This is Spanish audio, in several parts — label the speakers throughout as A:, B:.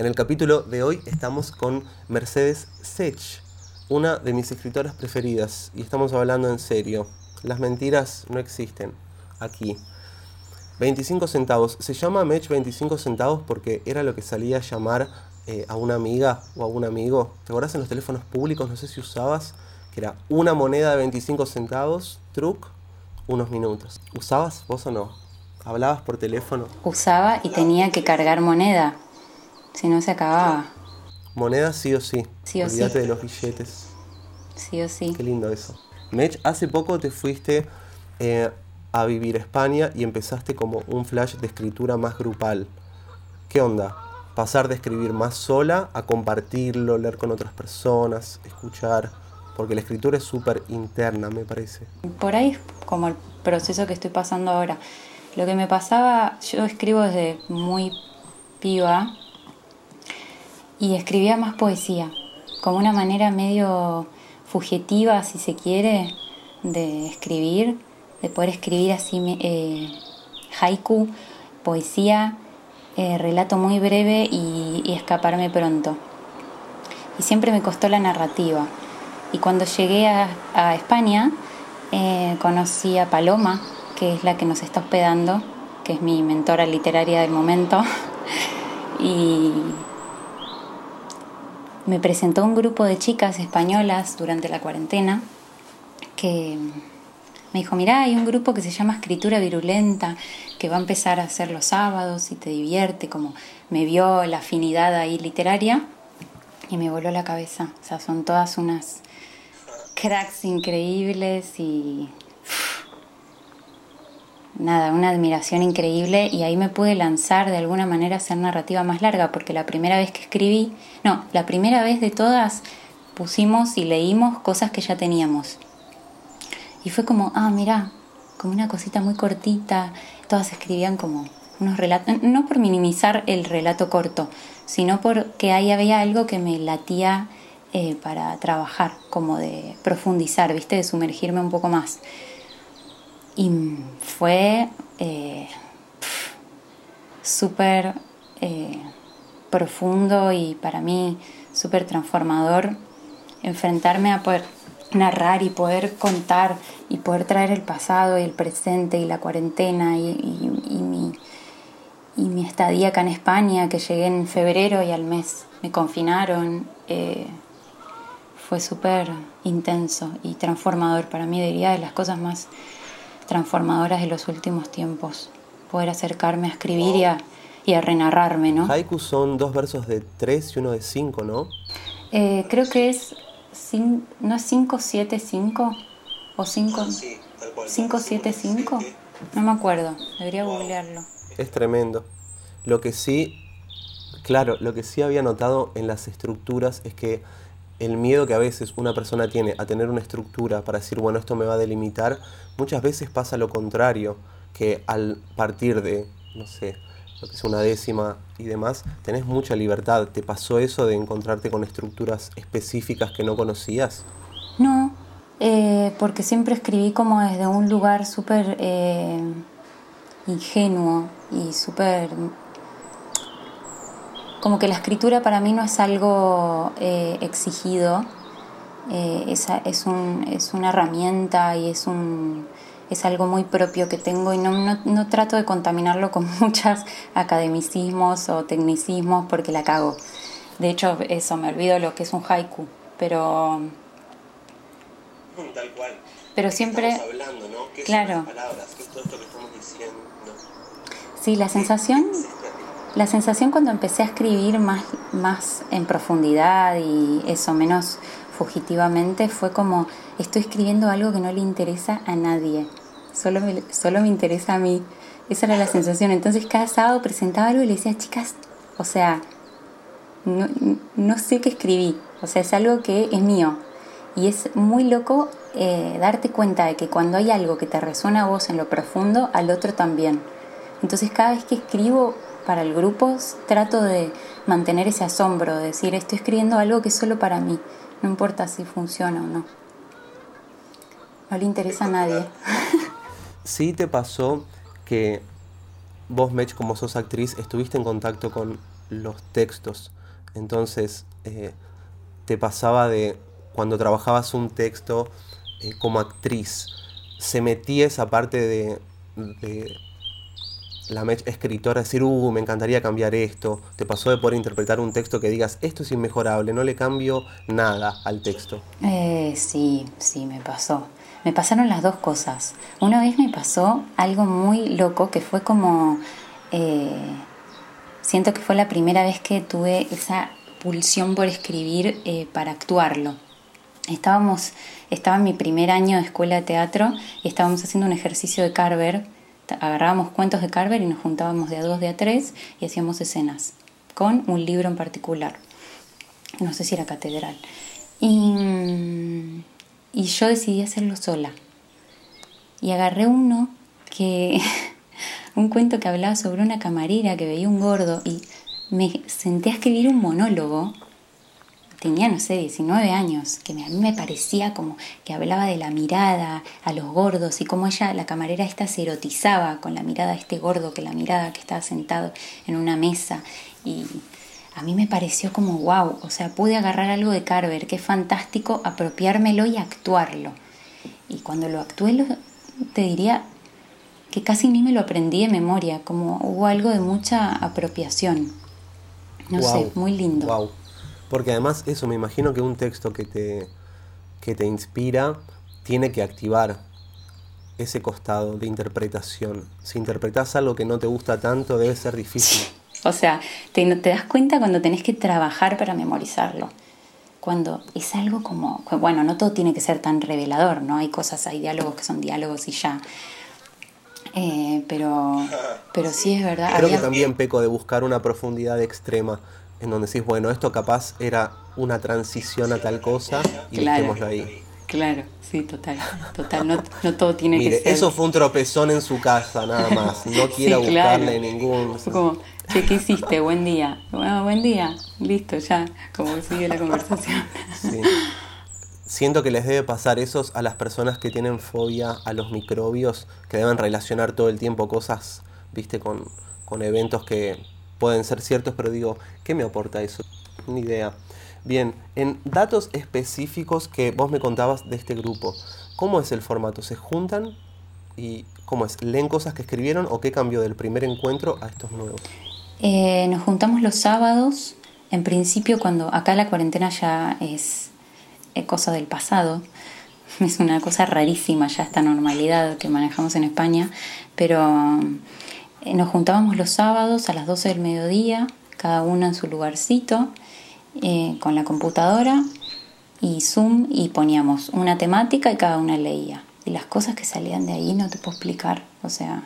A: En el capítulo de hoy estamos con Mercedes Sech, una de mis escritoras preferidas, y estamos hablando en serio. Las mentiras no existen aquí. 25 centavos. Se llama Mech 25 centavos porque era lo que salía a llamar eh, a una amiga o a un amigo. ¿Te acordás en los teléfonos públicos? No sé si usabas, que era una moneda de 25 centavos, truc, unos minutos. ¿Usabas vos o no? ¿Hablabas por teléfono?
B: Usaba y tenía que cargar moneda, si no se acababa.
A: Moneda sí o sí.
B: Sí o
A: Olvídate
B: sí.
A: de los billetes.
B: Sí o sí.
A: Qué lindo eso. Mech, hace poco te fuiste eh, a vivir a España y empezaste como un flash de escritura más grupal. ¿Qué onda? Pasar de escribir más sola a compartirlo, leer con otras personas, escuchar. Porque la escritura es súper interna, me parece.
B: Por ahí es como el proceso que estoy pasando ahora. Lo que me pasaba, yo escribo desde muy piba y escribía más poesía, como una manera medio fugitiva, si se quiere, de escribir, de poder escribir así eh, haiku, poesía, eh, relato muy breve y, escaparme pronto. Y siempre me costó la narrativa. Y cuando llegué a, a España, eh, conocí a Paloma, que es la que nos está hospedando, que es mi mentora literaria del momento. y me presentó un grupo de chicas españolas durante la cuarentena que me dijo, mirá, hay un grupo que se llama Escritura Virulenta, que va a empezar a hacer los sábados y te divierte, como me vio la afinidad ahí literaria y me voló la cabeza. O sea, son todas unas cracks increíbles y nada, una admiración increíble y ahí me pude lanzar de alguna manera a hacer narrativa más larga porque la primera vez que escribí, no, la primera vez de todas pusimos y leímos cosas que ya teníamos. Y fue como, ah, mira, como una cosita muy cortita, todas escribían como unos relatos, no por minimizar el relato corto, sino porque ahí había algo que me latía eh, para trabajar, como de profundizar, ¿viste? De sumergirme un poco más. Y fue eh, súper eh, profundo y para mí súper transformador enfrentarme a poder narrar y poder contar y poder traer el pasado y el presente y la cuarentena y mi, y mi estadía acá en España, que llegué en febrero y al mes me confinaron, eh, fue súper intenso y transformador. Para mí diría de las cosas más transformadoras de los últimos tiempos, poder acercarme a escribir y a, y a renarrarme, ¿no?
A: Haiku son dos versos de tres y uno de cinco, ¿no?
B: Eh, creo que es, cin- ¿no es 575 o 5? 575? No me acuerdo, debería googlearlo.
A: Es tremendo. Lo que sí, claro, lo que sí había notado en las estructuras es que el miedo que a veces una persona tiene a tener una estructura para decir, bueno, esto me va a delimitar, muchas veces pasa lo contrario, que al partir de, no sé, lo que es una décima y demás, tenés mucha libertad. ¿Te pasó eso de encontrarte con estructuras específicas que no conocías?
B: No, eh, porque siempre escribí como desde un lugar súper eh, ingenuo y súper... Como que la escritura para mí no es algo eh, exigido, eh, es, es, un- es una herramienta y es, un, es algo muy propio que tengo y no, no, no trato de contaminarlo con muchos academicismos o tecnicismos porque la cago. De hecho, eso, me olvido lo que es un haiku, pero
A: Tal cual.
B: Pero siempre-
A: Estamos hablando, ¿no? ¿Qué
B: Claro.
A: son las palabras? ¿Qué es todo esto que estamos diciendo?
B: Sí, la sensación, la sensación cuando empecé a escribir más, más en profundidad y eso menos fugitivamente fue como estoy escribiendo algo que no le interesa a nadie, solo me, solo me interesa a mí. Esa era la sensación. Entonces cada sábado presentaba algo y le decía, chicas, o sea, no, sé qué escribí, o sea, es algo que es mío. Y es muy loco eh, darte cuenta de que cuando hay algo que te resuena a vos en lo profundo, al otro también. Entonces cada vez que escribo para el grupo trato de mantener ese asombro, de decir, estoy escribiendo algo que es solo para mí, no importa si funciona o no. No le interesa a nadie.
A: ¿Sí te pasó que vos, Mech, como sos actriz, estuviste en contacto con los textos. Entonces, eh, te pasaba de cuando trabajabas un texto eh, como actriz, se metía esa parte de, de la escritora decir, uh, me encantaría cambiar esto. Te pasó de poder interpretar un texto que digas, esto es inmejorable, no le cambio nada al texto.
B: Eh, sí, sí, me pasó. Me pasaron las dos cosas. Una vez me pasó algo muy loco que fue como... Eh, siento que fue la primera vez que tuve esa pulsión por escribir eh, para actuarlo. Estábamos, estaba en mi primer año de escuela de teatro y estábamos haciendo un ejercicio de Carver agarrábamos cuentos de Carver y nos juntábamos de a dos, de a tres y hacíamos escenas con un libro en particular. No sé si era catedral. Y, y yo decidí hacerlo sola. Y agarré uno que, un cuento que hablaba sobre una camarera que veía un gordo y me senté a escribir un monólogo tenía, no sé, 19 años, que a mí me parecía como que hablaba de la mirada a los gordos y cómo ella, la camarera esta, se erotizaba con la mirada de este gordo, que la mirada que estaba sentado en una mesa. Y a mí me pareció como wow, o sea, pude agarrar algo de Carver, que es fantástico, apropiármelo y actuarlo. Y cuando lo actué, te diría que casi ni me lo aprendí de memoria, como hubo algo de mucha apropiación. No sé, muy lindo.
A: Wow. Porque además eso, me imagino que un texto que te, que te inspira tiene que activar ese costado de interpretación. Si interpretas algo que no te gusta tanto, debe ser difícil.
B: O sea, te, te das cuenta cuando tenés que trabajar para memorizarlo. Cuando es algo como, bueno, no todo tiene que ser tan revelador, ¿no? Hay cosas, hay diálogos que son diálogos y ya. Eh, pero, pero sí es verdad.
A: Creo que también peco de buscar una profundidad extrema en donde decís, bueno, esto capaz era una transición a tal cosa y claro, ahí.
B: Claro, sí, total, total, no, no todo tiene que ser.
A: Eso fue un tropezón en su casa, nada más. No quiero buscarle ningún.
B: Fue como, che, ¿qué hiciste? Buen día. Bueno, buen día. Listo, ya. Como sigue la conversación. Sí.
A: Siento que les debe pasar eso a las personas que tienen fobia a los microbios, que deben relacionar todo el tiempo cosas, viste, con, con eventos que pueden ser ciertos, pero digo, ¿qué me aporta eso? Ni idea. Bien, en datos específicos que vos me contabas de este grupo, ¿cómo es el formato? ¿Se juntan y cómo es? ¿Leen cosas que escribieron o qué cambió del primer encuentro a estos nuevos?
B: Eh, nos juntamos los sábados, en principio cuando acá la cuarentena ya es eh, cosa del pasado, es una cosa rarísima ya esta normalidad que manejamos en España, pero nos juntábamos los sábados a las 12 del mediodía, cada uno en su lugarcito, eh, con la computadora y Zoom y poníamos una temática y cada una leía. Y las cosas que salían de ahí no te puedo explicar. O sea,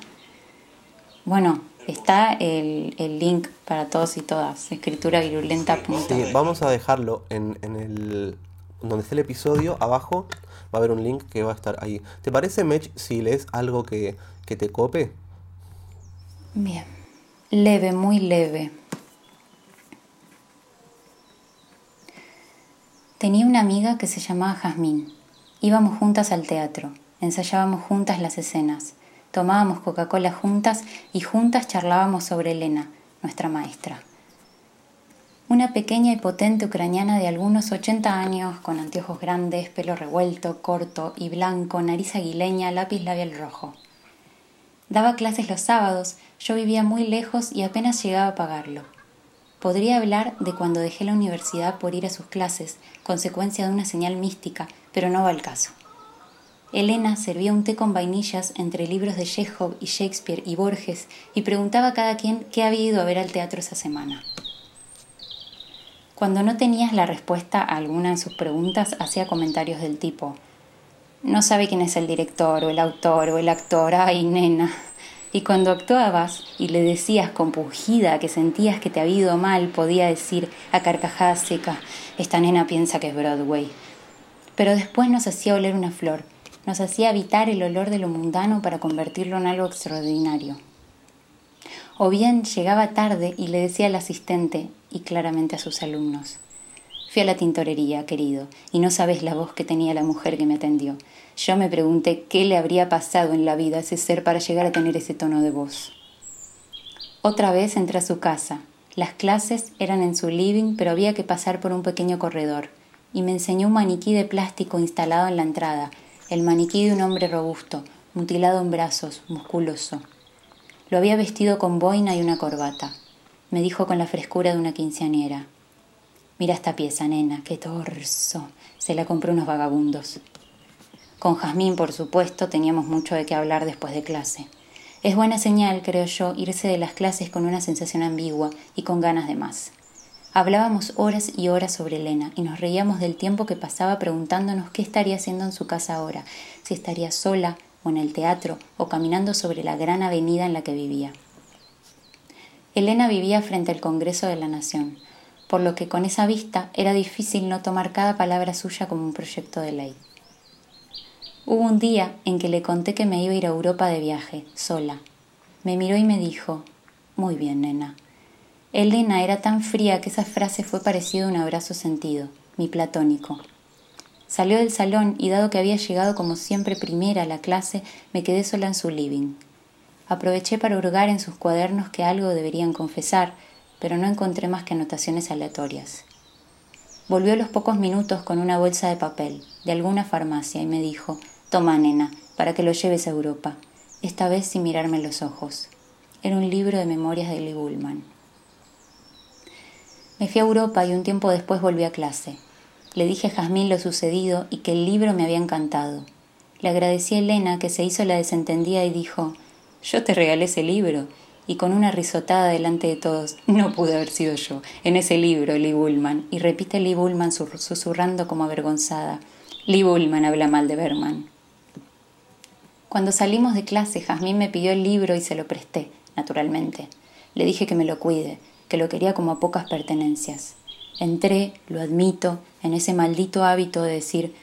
B: bueno, está el, link para todos y todas, escrituravirulenta.
A: Sí, vamos a dejarlo en, en el donde está el episodio, abajo va a haber un link que va a estar ahí. ¿Te parece, Mech, si lees algo que, que te cope?
B: Bien, leve, muy leve. Tenía una amiga que se llamaba Jazmín. Íbamos juntas al teatro, ensayábamos juntas las escenas, tomábamos Coca-Cola juntas y juntas charlábamos sobre Elena, nuestra maestra. Una pequeña y potente ucraniana de algunos 80 años, con anteojos grandes, pelo revuelto, corto y blanco, nariz aguileña, lápiz labial rojo. Daba clases los sábados, yo vivía muy lejos y apenas llegaba a pagarlo. Podría hablar de cuando dejé la universidad por ir a sus clases, consecuencia de una señal mística, pero no va al caso. Elena servía un té con vainillas entre libros de Chekhov y Shakespeare y Borges y preguntaba a cada quien qué había ido a ver al teatro esa semana. Cuando no tenías la respuesta a alguna de sus preguntas, hacía comentarios del tipo, no sabe quién es el director o el autor o el actor, ay nena. Y cuando actuabas y le decías compungida que sentías que te había ido mal, podía decir a carcajada seca, esta nena piensa que es Broadway. Pero después nos hacía oler una flor, nos hacía evitar el olor de lo mundano para convertirlo en algo extraordinario. O bien llegaba tarde y le decía al asistente, y claramente a sus alumnos, Fui a la tintorería, querido, y no sabes la voz que tenía la mujer que me atendió. Yo me pregunté qué le habría pasado en la vida a ese ser para llegar a tener ese tono de voz. Otra vez entré a su casa. Las clases eran en su living, pero había que pasar por un pequeño corredor, y me enseñó un maniquí de plástico instalado en la entrada, el maniquí de un hombre robusto, mutilado en brazos, musculoso. Lo había vestido con boina y una corbata. Me dijo con la frescura de una quinceañera. Mira esta pieza, nena, qué torso. Se la compró unos vagabundos. Con Jazmín, por supuesto, teníamos mucho de qué hablar después de clase. Es buena señal, creo yo, irse de las clases con una sensación ambigua y con ganas de más. Hablábamos horas y horas sobre Elena y nos reíamos del tiempo que pasaba preguntándonos qué estaría haciendo en su casa ahora, si estaría sola o en el teatro o caminando sobre la gran avenida en la que vivía. Elena vivía frente al Congreso de la Nación, por lo que con esa vista era difícil no tomar cada palabra suya como un proyecto de ley. Hubo un día en que le conté que me iba a ir a Europa de viaje, sola. Me miró y me dijo, Muy bien, nena. Elena era tan fría que esa frase fue parecida a un abrazo sentido, mi platónico. Salió del salón y dado que había llegado como siempre primera a la clase, me quedé sola en su living. Aproveché para hurgar en sus cuadernos que algo deberían confesar, pero no encontré más que anotaciones aleatorias. Volvió a los pocos minutos con una bolsa de papel, de alguna farmacia, y me dijo, Toma, nena, para que lo lleves a Europa, esta vez sin mirarme los ojos. Era un libro de memorias de Lee Bullman. Me fui a Europa y un tiempo después volví a clase. Le dije a Jazmín lo sucedido y que el libro me había encantado. Le agradecí a Elena que se hizo la desentendida y dijo, yo te regalé ese libro. Y con una risotada delante de todos, no pude haber sido yo, en ese libro, Lee Bullman. Y repite Lee Bullman susurrando como avergonzada. Lee Bullman habla mal de Berman. Cuando salimos de clase, Jazmín me pidió el libro y se lo presté, naturalmente. Le dije que me lo cuide, que lo quería como a pocas pertenencias. Entré, lo admito, en ese maldito hábito de decir,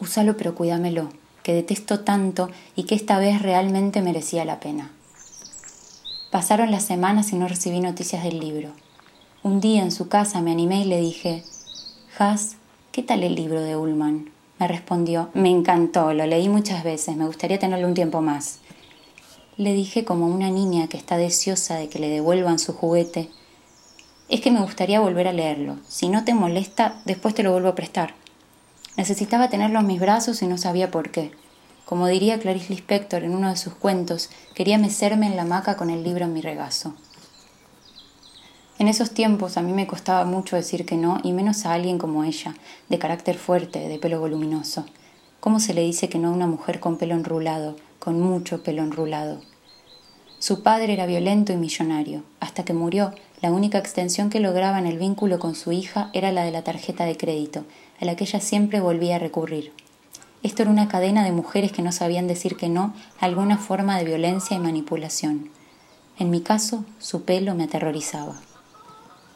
B: úsalo pero cuídamelo, que detesto tanto y que esta vez realmente merecía la pena. Pasaron las semanas y no recibí noticias del libro. Un día en su casa me animé y le dije, Has, ¿qué tal el libro de Ullman? Me respondió, me encantó, lo leí muchas veces, me gustaría tenerlo un tiempo más. Le dije como una niña que está deseosa de que le devuelvan su juguete, es que me gustaría volver a leerlo. Si no te molesta, después te lo vuelvo a prestar. Necesitaba tenerlo en mis brazos y no sabía por qué. Como diría Clarice Lispector en uno de sus cuentos, quería mecerme en la hamaca con el libro en mi regazo. En esos tiempos a mí me costaba mucho decir que no, y menos a alguien como ella, de carácter fuerte, de pelo voluminoso. ¿Cómo se le dice que no a una mujer con pelo enrulado, con mucho pelo enrulado? Su padre era violento y millonario. Hasta que murió, la única extensión que lograba en el vínculo con su hija era la de la tarjeta de crédito, a la que ella siempre volvía a recurrir. Esto era una cadena de mujeres que no sabían decir que no a alguna forma de violencia y manipulación. En mi caso, su pelo me aterrorizaba.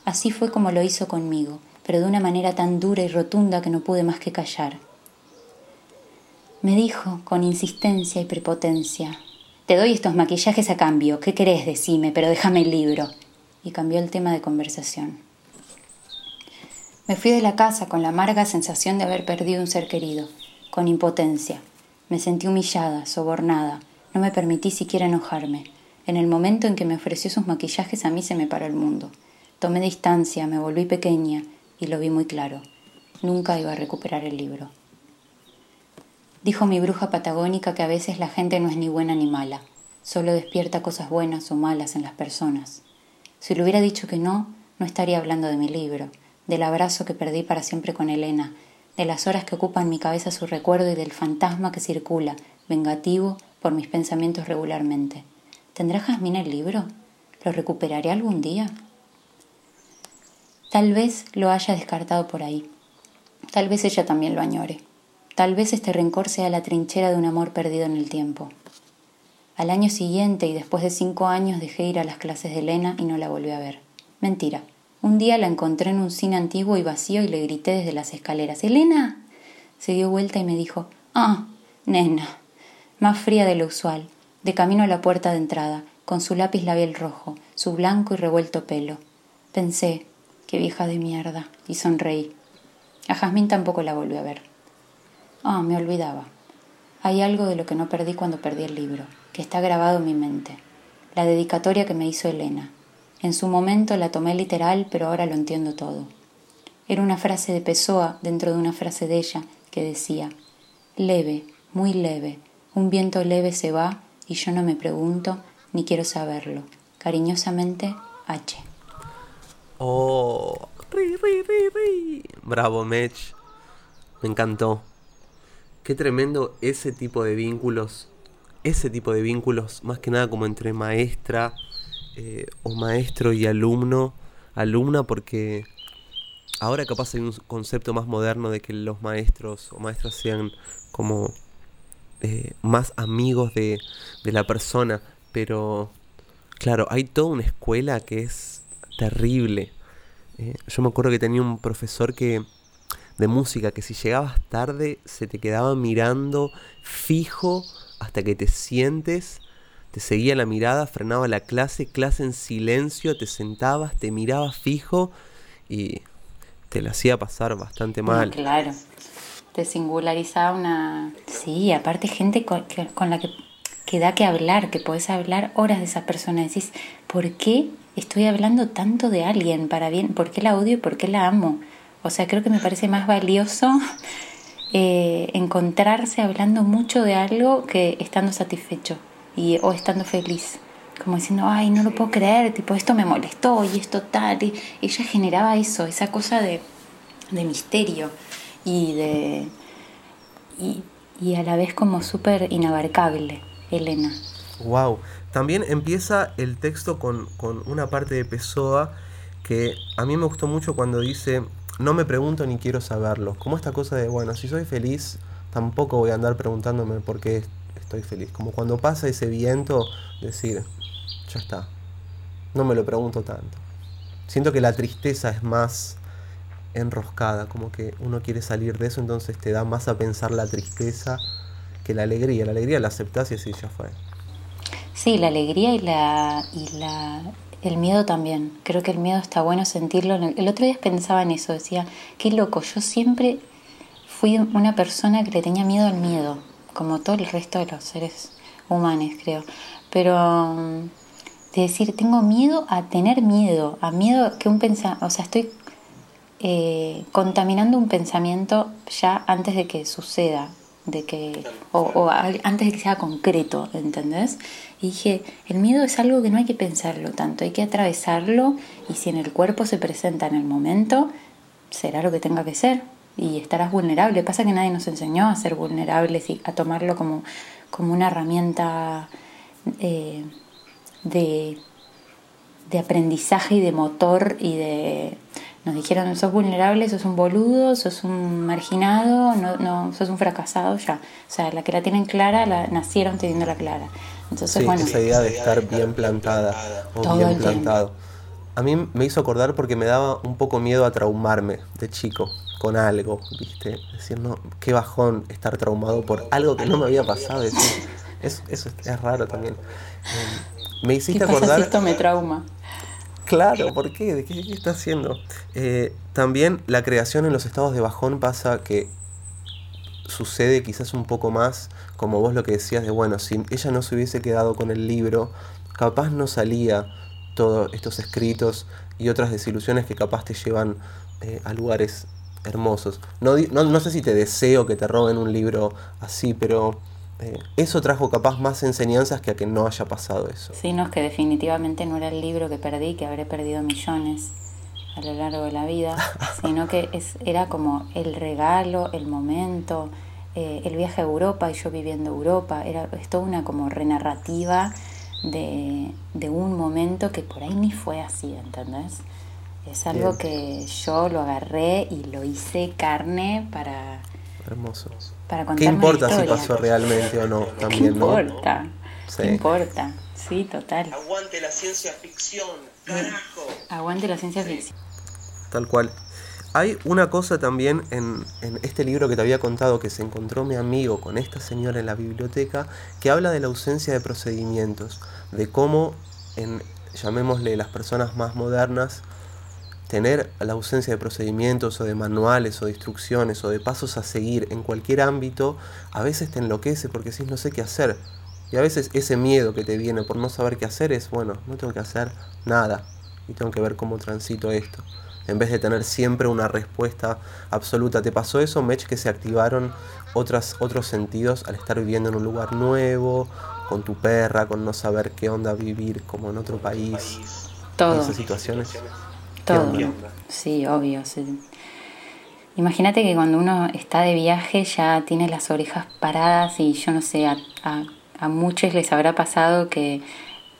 B: Así fue como lo hizo conmigo, pero de una manera tan dura y rotunda que no pude más que callar. Me dijo, con insistencia y prepotencia, Te doy estos maquillajes a cambio, ¿qué querés? Decime, pero déjame el libro. Y cambió el tema de conversación. Me fui de la casa con la amarga sensación de haber perdido un ser querido, con impotencia. Me sentí humillada, sobornada. No me permití siquiera enojarme. En el momento en que me ofreció sus maquillajes a mí se me paró el mundo. Tomé distancia, me volví pequeña y lo vi muy claro. Nunca iba a recuperar el libro. Dijo mi bruja patagónica que a veces la gente no es ni buena ni mala, solo despierta cosas buenas o malas en las personas. Si le hubiera dicho que no, no estaría hablando de mi libro, del abrazo que perdí para siempre con Elena, de las horas que ocupan mi cabeza su recuerdo y del fantasma que circula, vengativo, por mis pensamientos regularmente. ¿Tendrá Jazmín el libro? ¿Lo recuperaré algún día? Tal vez lo haya descartado por ahí. Tal vez ella también lo añore. Tal vez este rencor sea la trinchera de un amor perdido en el tiempo. Al año siguiente y después de cinco años dejé ir a las clases de Elena y no la volví a ver. Mentira. Un día la encontré en un cine antiguo y vacío y le grité desde las escaleras. ¡Elena! Se dio vuelta y me dijo, Ah, nena. Más fría de lo usual, de camino a la puerta de entrada, con su lápiz labial rojo, su blanco y revuelto pelo. Pensé, Qué vieja de mierda. Y sonreí. A Jazmín tampoco la volví a ver. Ah, me olvidaba. Hay algo de lo que no perdí cuando perdí el libro, que está grabado en mi mente. La dedicatoria que me hizo Elena. En su momento la tomé literal, pero ahora lo entiendo todo. Era una frase de Pessoa dentro de una frase de ella que decía, leve, muy leve, un viento leve se va y yo no me pregunto ni quiero saberlo. Cariñosamente, H.
A: Oh, ri, ri, ri. Bravo, Mech. Me encantó. Qué tremendo ese tipo de vínculos. Ese tipo de vínculos, más que nada como entre maestra eh, o maestro y alumno, alumna, porque ahora capaz hay un concepto más moderno de que los maestros o maestras sean como eh, más amigos de, de la persona, pero claro, hay toda una escuela que es terrible. Eh, yo me acuerdo que tenía un profesor que de música que si llegabas tarde se te quedaba mirando fijo hasta que te sientes, te seguía la mirada, frenaba la clase, clase en silencio, te sentabas, te mirabas fijo y te la hacía pasar bastante mal.
B: claro, te singularizaba una... Sí, aparte gente con, la que, que, da que hablar, que podés hablar horas de esa persona. Decís, ¿por qué estoy hablando tanto de alguien para bien? ¿Por qué la odio y por qué la amo? O sea, creo que me parece más valioso eh, encontrarse hablando mucho de algo que estando satisfecho y, o estando feliz. Como diciendo, ay, no lo puedo creer, tipo, esto me molestó y esto tal. Y ella generaba eso, esa cosa de, de misterio y de. Y, y a la vez como súper inabarcable, Elena.
A: Wow. También empieza el texto con, con una parte de Pessoa que a mí me gustó mucho cuando dice no me pregunto ni quiero saberlo. Como esta cosa de, bueno, si soy feliz, tampoco voy a andar preguntándome por qué estoy feliz. Como cuando pasa ese viento, decir, ya está. No me lo pregunto tanto. Siento que la tristeza es más enroscada, como que uno quiere salir de eso, entonces te da más a pensar la tristeza que la alegría. La alegría la aceptás y así ya fue.
B: Sí, la alegría y la, y la el miedo también. Creo que el miedo está bueno sentirlo. El otro día pensaba en eso, decía, qué loco, yo siempre fui una persona que le tenía miedo al miedo, como todo el resto de los seres humanos, creo. Pero mm, de decir, tengo miedo a tener miedo, a miedo que un pensamiento, o sea, estoy eh, contaminando un pensamiento ya antes de que suceda, de que, o, o antes de que sea concreto, ¿entendés? Y dije, el miedo es algo que no hay que pensarlo tanto, hay que atravesarlo y si en el cuerpo se presenta en el momento, será lo que tenga que ser y estarás vulnerable. Pasa que nadie nos enseñó a ser vulnerables y a tomarlo como, como una herramienta eh, de, de aprendizaje y de motor y de nos dijeron, sos vulnerable, sos un boludo, sos un marginado, no, no, sos un fracasado, ya. O sea, la que la tienen clara, la nacieron teniéndola clara. Entonces,
A: sí, esa idea de estar bien plantada o bien plantado. A mí me hizo acordar porque me daba un poco miedo a traumarme de chico con algo, ¿viste? Decir, no, qué bajón estar traumado por algo que no me había pasado. eso, es, raro también.
B: Eh, me hiciste acordar. esto me trauma?
A: Claro, ¿por qué? ¿De qué, está haciendo? Eh, también la creación en los estados de bajón pasa que sucede quizás un poco más, como vos lo que decías de, bueno, si ella no se hubiese quedado con el libro, capaz no salía todos estos escritos y otras desilusiones que capaz te llevan eh, a lugares hermosos. No, no, no, sé si te deseo que te roben un libro así, pero eh, eso trajo capaz más enseñanzas que a que no haya pasado eso.
B: Sí, no, es que definitivamente no era el libro que perdí, que habré perdido millones a lo largo de la vida, sino que es, era como el regalo, el momento, eh, el viaje a Europa y yo viviendo Europa, era, es toda una como renarrativa de, de un momento que por ahí ni fue así, ¿entendés? Es algo que yo lo agarré y lo hice carne para...
A: Hermoso. ¿Qué importa si pasó realmente o no? También,
B: ¿Qué importa? ¿Qué importa? Sí, total.
A: Aguante la ciencia ficción, carajo.
B: Aguante la ciencia ficción.
A: Tal cual. Hay una cosa también en, este libro que te había contado que se encontró mi amigo con esta señora en la biblioteca que habla de la ausencia de procedimientos, de cómo en, llamémosle, las personas más modernas tener la ausencia de procedimientos o de manuales o de instrucciones o de pasos a seguir en cualquier ámbito, a veces te enloquece porque decís no sé qué hacer. Y a veces ese miedo que te viene por no saber qué hacer es, bueno, no tengo que hacer nada. y tengo que ver cómo transito esto. En vez de tener siempre una respuesta absoluta. ¿Te pasó eso, Mech, que se activaron otras, otros sentidos al estar viviendo en un lugar nuevo, con tu perra, con no saber qué onda vivir como en otro país?
B: Todo.
A: esas situaciones.
B: Todo. Sí, obvio. Imagínate que cuando uno está de viaje ya tiene las orejas paradas y yo no sé, a, a, muchos les habrá pasado que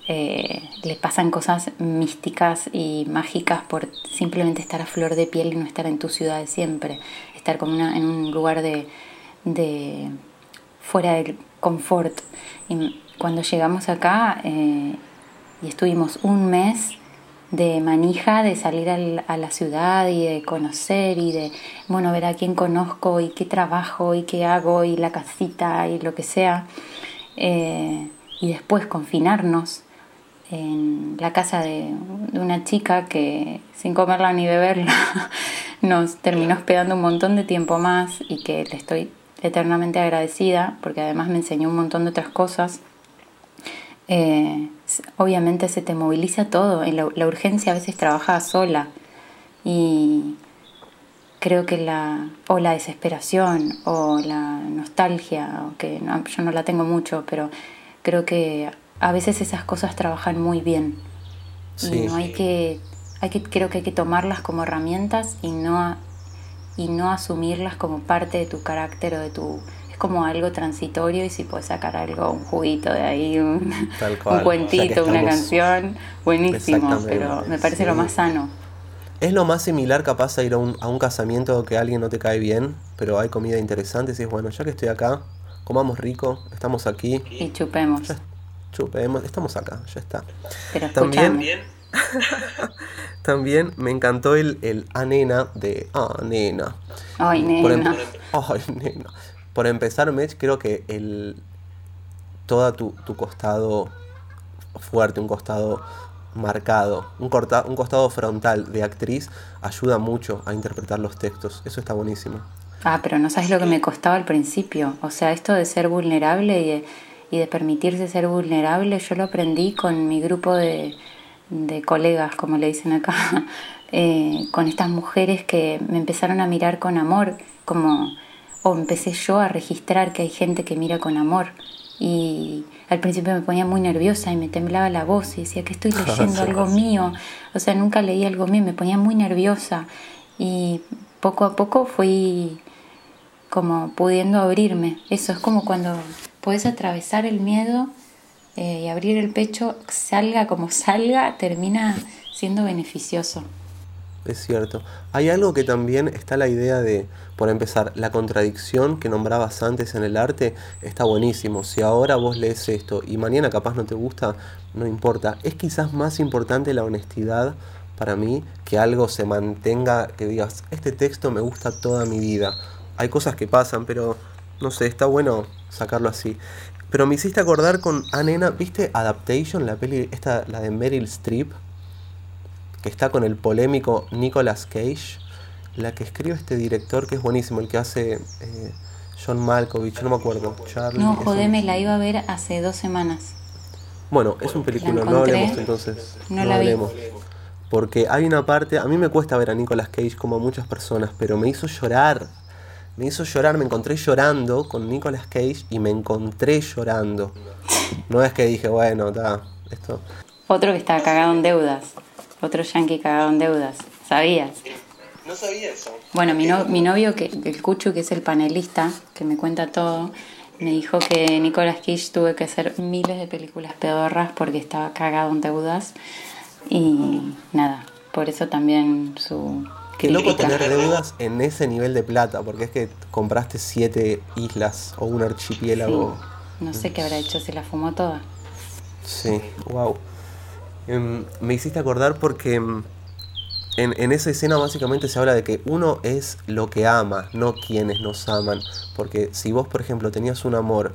B: eh, les pasan cosas místicas y mágicas por simplemente estar a flor de piel y no estar en tu ciudad de siempre, estar como una, en un lugar de, fuera del confort. Y cuando llegamos acá eh, y estuvimos un mes, de manija de salir a la ciudad y de conocer y de, bueno, ver a quién conozco y qué trabajo y qué hago y la casita y lo que sea. Eh, y después confinarnos en la casa de, una chica que sin comerla ni beberla nos terminó hospedando un montón de tiempo más y que le estoy eternamente agradecida porque además me enseñó un montón de otras cosas. Eh, obviamente se te moviliza todo. En la, urgencia a veces trabaja sola y creo que la o la desesperación o la nostalgia, que yo no la tengo mucho, pero creo que a veces esas cosas trabajan muy bien. Y no hay que, hay que, creo que hay que tomarlas como herramientas y no, y no asumirlas como parte de tu carácter o de tu como algo transitorio y si puedes sacar algo, un juguito de ahí, un, cuentito, una canción, buenísimo, pero me parece lo más sano.
A: Es lo más similar capaz a ir a un, a un casamiento que alguien no te cae bien, pero hay comida interesante y dices, bueno, ya que estoy acá, comamos rico, estamos aquí.
B: Y chupemos.
A: Chupemos, estamos acá, ya está.
B: Pero también,
A: también me encantó el, el Anena de Ah, nena.
B: Ay, nena.
A: Ay, nena por empezar, Mech, creo que el, todo tu, costado fuerte, un costado marcado, un, corta, un costado frontal de actriz ayuda mucho a interpretar los textos. Eso está buenísimo.
B: Ah, pero no sabes lo que me costaba al principio. O sea, esto de ser vulnerable y de, y de permitirse ser vulnerable, yo lo aprendí con mi grupo de, de colegas, como le dicen acá, eh, con estas mujeres que me empezaron a mirar con amor, como o empecé yo a registrar que hay gente que mira con amor. Y al principio me ponía muy nerviosa y me temblaba la voz y decía que estoy leyendo algo mío. O sea, nunca leí algo mío, me ponía muy nerviosa. Y poco a poco fui como pudiendo abrirme. Eso es como cuando puedes atravesar el miedo eh, y abrir el pecho, salga como salga, termina siendo beneficioso
A: es cierto. Hay algo que también está la idea de, por empezar, la contradicción que nombrabas antes en el arte está buenísimo. Si ahora vos lees esto y mañana capaz no te gusta, no importa. Es quizás más importante la honestidad para mí que algo se mantenga, que digas, este texto me gusta toda mi vida. Hay cosas que pasan, pero no sé, está bueno sacarlo así. Pero me hiciste acordar con Anena, ¿viste Adaptation, la peli, esta, la de Meryl Streep? que está con el polémico Nicolas Cage, la que escribe este director que es buenísimo, el que hace eh, John Malkovich, no me acuerdo.
B: Charlie, no, jodeme, la iba a ver hace dos semanas.
A: Bueno, es un película, no hablemos entonces. No, la hablemos. Porque hay una parte, a mí me cuesta ver a Nicolas Cage como a muchas personas, pero me hizo llorar. Me hizo llorar, me encontré llorando con Nicolas Cage y me encontré llorando. No es que dije, bueno, está, esto.
B: Otro que está cagado en deudas. Otro yankee cagado en deudas. ¿Sabías?
A: No sabía eso.
B: Bueno, mi, mi novio, que, el Cuchu, que es el panelista, que me cuenta todo, me dijo que Nicolas Cage tuvo que hacer miles de películas pedorras porque estaba cagado en deudas. Y nada, por eso también su...
A: Qué loco tener deudas en ese nivel de plata, porque es que compraste siete islas o un archipiélago.
B: No sé qué habrá hecho, se la fumó toda.
A: Sí, wow. Em, me hiciste acordar porque em, en, esa escena básicamente se habla de que uno es lo que ama, no quienes nos aman. Porque si vos, por ejemplo, tenías un amor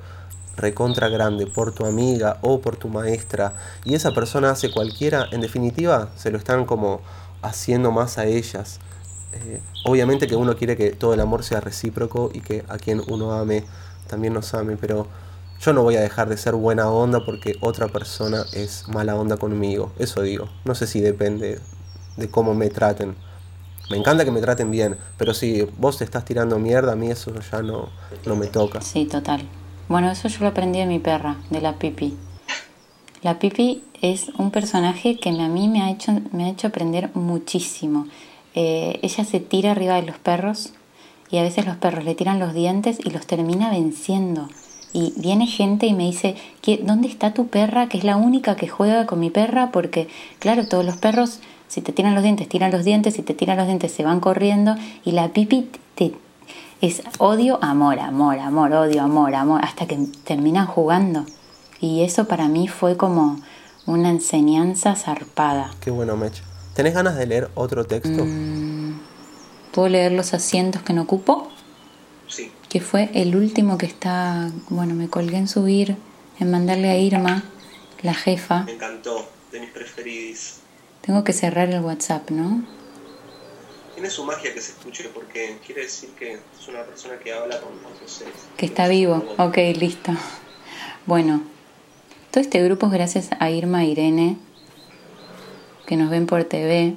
A: recontra grande por tu amiga o por tu maestra y esa persona hace cualquiera, en definitiva se lo están como haciendo más a ellas. Eh, obviamente que uno quiere que todo el amor sea recíproco y que a quien uno ame también nos ame, pero yo no voy a dejar de ser buena onda porque otra persona es mala onda conmigo. Eso digo. No sé si depende de cómo me traten. Me encanta que me traten bien, pero si vos te estás tirando mierda, a mí eso ya no, no me toca.
B: Sí, total. Bueno, eso yo lo aprendí de mi perra, de la Pipi. La Pipi es un personaje que a mí me ha hecho, me ha hecho aprender muchísimo. Eh, ella se tira arriba de los perros y a veces los perros le tiran los dientes y los termina venciendo. Y viene gente y me dice, ¿dónde está tu perra? Que es la única que juega con mi perra porque, claro, todos los perros si te tiran los dientes, tiran los dientes, si te tiran los dientes, se van corriendo y la pipi te, es odio, amor, amor, amor, odio, amor, amor, hasta que terminan jugando. Y eso para mí fue como una enseñanza zarpada.
A: Qué bueno, Mech. ¿Tenés ganas de leer otro texto?
B: Mm, ¿Puedo leer los asientos que no ocupo?
A: Sí.
B: Que fue el último que está, bueno, me colgué en subir, en mandarle a Irma, la jefa.
A: Me encantó, de mis preferidos.
B: Tengo que cerrar el WhatsApp, ¿no?
A: Tiene su magia que se escuche porque quiere decir que es una persona que habla con otros seres.
B: Que está vivo. Ok, listo. Bueno, todo este grupo es gracias a Irma e Irene, que nos ven por TV.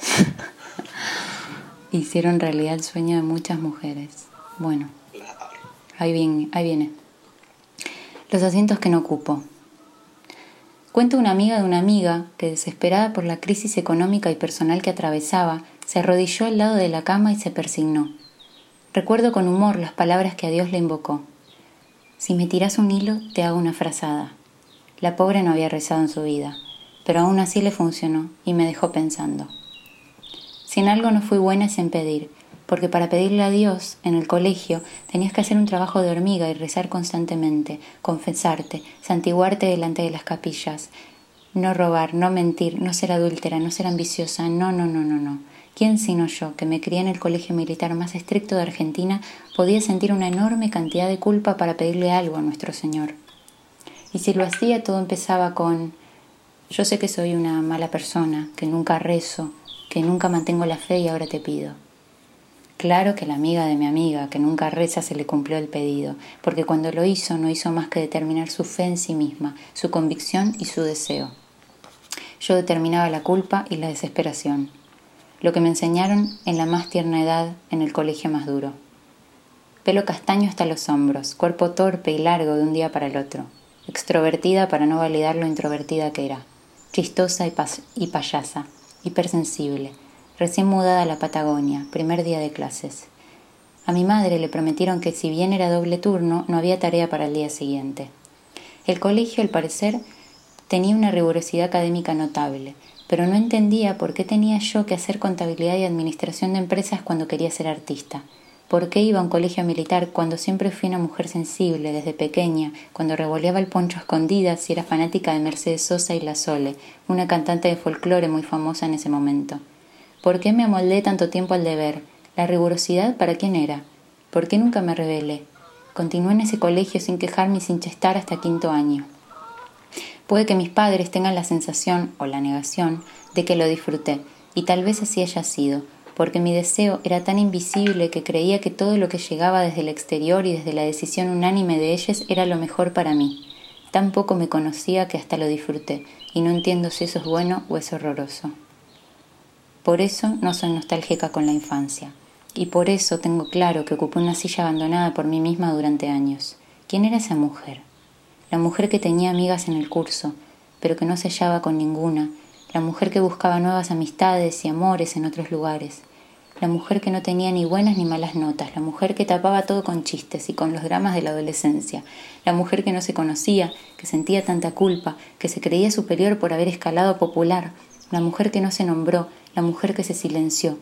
B: Hicieron realidad el sueño de muchas mujeres. Bueno, ahí viene, ahí viene. Los asientos que no ocupo. Cuenta una amiga de una amiga que, desesperada por la crisis económica y personal que atravesaba, se arrodilló al lado de la cama y se persignó. Recuerdo con humor las palabras que a Dios le invocó. Si me tiras un hilo, te hago una frazada. La pobre no había rezado en su vida, pero aún así le funcionó y me dejó pensando. Si en algo no fui buena es en pedir, porque para pedirle a Dios en el colegio tenías que hacer un trabajo de hormiga y rezar constantemente, confesarte, santiguarte delante de las capillas, no robar, no mentir, no ser adúltera, no ser ambiciosa, no, no, no, no, no. ¿Quién sino yo, que me crié en el colegio militar más estricto de Argentina, podía sentir una enorme cantidad de culpa para pedirle algo a nuestro Señor? Y si lo hacía, todo empezaba con, yo sé que soy una mala persona, que nunca rezo, que nunca mantengo la fe y ahora te pido. Claro que la amiga de mi amiga, que nunca reza, se le cumplió el pedido, porque cuando lo hizo no hizo más que determinar su fe en sí misma, su convicción y su deseo. Yo determinaba la culpa y la desesperación, lo que me enseñaron en la más tierna edad en el colegio más duro. Pelo castaño hasta los hombros, cuerpo torpe y largo de un día para el otro, extrovertida para no validar lo introvertida que era, chistosa y, y payasa, hipersensible, recién mudada a la Patagonia, primer día de clases. A mi madre le prometieron que si bien era doble turno, no había tarea para el día siguiente. El colegio, al parecer, tenía una rigurosidad académica notable, pero no entendía por qué tenía yo que hacer contabilidad y administración de empresas cuando quería ser artista. ¿Por qué iba a un colegio militar cuando siempre fui una mujer sensible desde pequeña, cuando revoleaba el poncho a escondidas y era fanática de Mercedes Sosa y La Sole, una cantante de folclore muy famosa en ese momento? ¿Por qué me amoldé tanto tiempo al deber? ¿La rigurosidad para quién era? ¿Por qué nunca me rebelé? Continué en ese colegio sin quejarme y sin chestar hasta quinto año. Puede que mis padres tengan la sensación o la negación de que lo disfruté, y tal vez así haya sido, porque mi deseo era tan invisible que creía que todo lo que llegaba desde el exterior y desde la decisión unánime de ellos era lo mejor para mí. Tan poco me conocía que hasta lo disfruté, y no entiendo si eso es bueno o es horroroso. Por eso no soy nostálgica con la infancia. Y por eso tengo claro que ocupé una silla abandonada por mí misma durante años. ¿Quién era esa mujer? La mujer que tenía amigas en el curso, pero que no se hallaba con ninguna. La mujer que buscaba nuevas amistades y amores en otros lugares. La mujer que no tenía ni buenas ni malas notas. La mujer que tapaba todo con chistes y con los dramas de la adolescencia. La mujer que no se conocía, que sentía tanta culpa, que se creía superior por haber escalado popular. La mujer que no se nombró, la mujer que se silenció.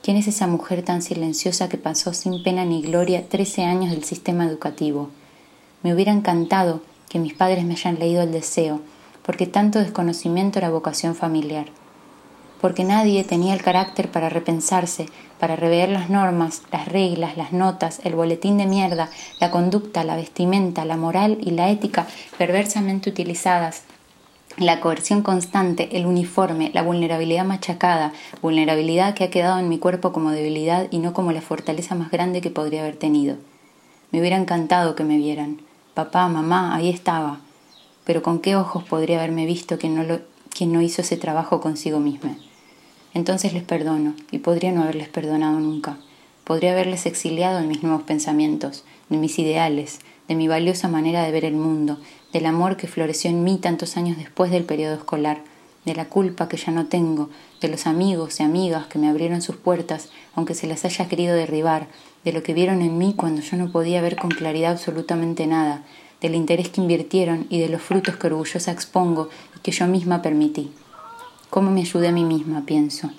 B: ¿Quién es esa mujer tan silenciosa que pasó sin pena ni gloria trece años del sistema educativo? Me hubiera encantado que mis padres me hayan leído el deseo, porque tanto desconocimiento era vocación familiar. Porque nadie tenía el carácter para repensarse, para rever las normas, las reglas, las notas, el boletín de mierda, la conducta, la vestimenta, la moral y la ética perversamente utilizadas la coerción constante, el uniforme, la vulnerabilidad machacada, vulnerabilidad que ha quedado en mi cuerpo como debilidad y no como la fortaleza más grande que podría haber tenido. Me hubiera encantado que me vieran, Papá, mamá, ahí estaba. Pero con qué ojos podría haberme visto quien no, quien no hizo ese trabajo consigo misma. Entonces les perdono, y podría no haberles perdonado nunca. Podría haberles exiliado en mis nuevos pensamientos, de mis ideales, de mi valiosa manera de ver el mundo, del amor que floreció en mí tantos años después del periodo escolar, de la culpa que ya no tengo, de los amigos y amigas que me abrieron sus puertas, aunque se las haya querido derribar, de lo que vieron en mí cuando yo no podía ver con claridad absolutamente nada, del interés que invirtieron y de los frutos que orgullosa expongo y que yo misma permití. ¿Cómo me ayudé a mí misma, pienso?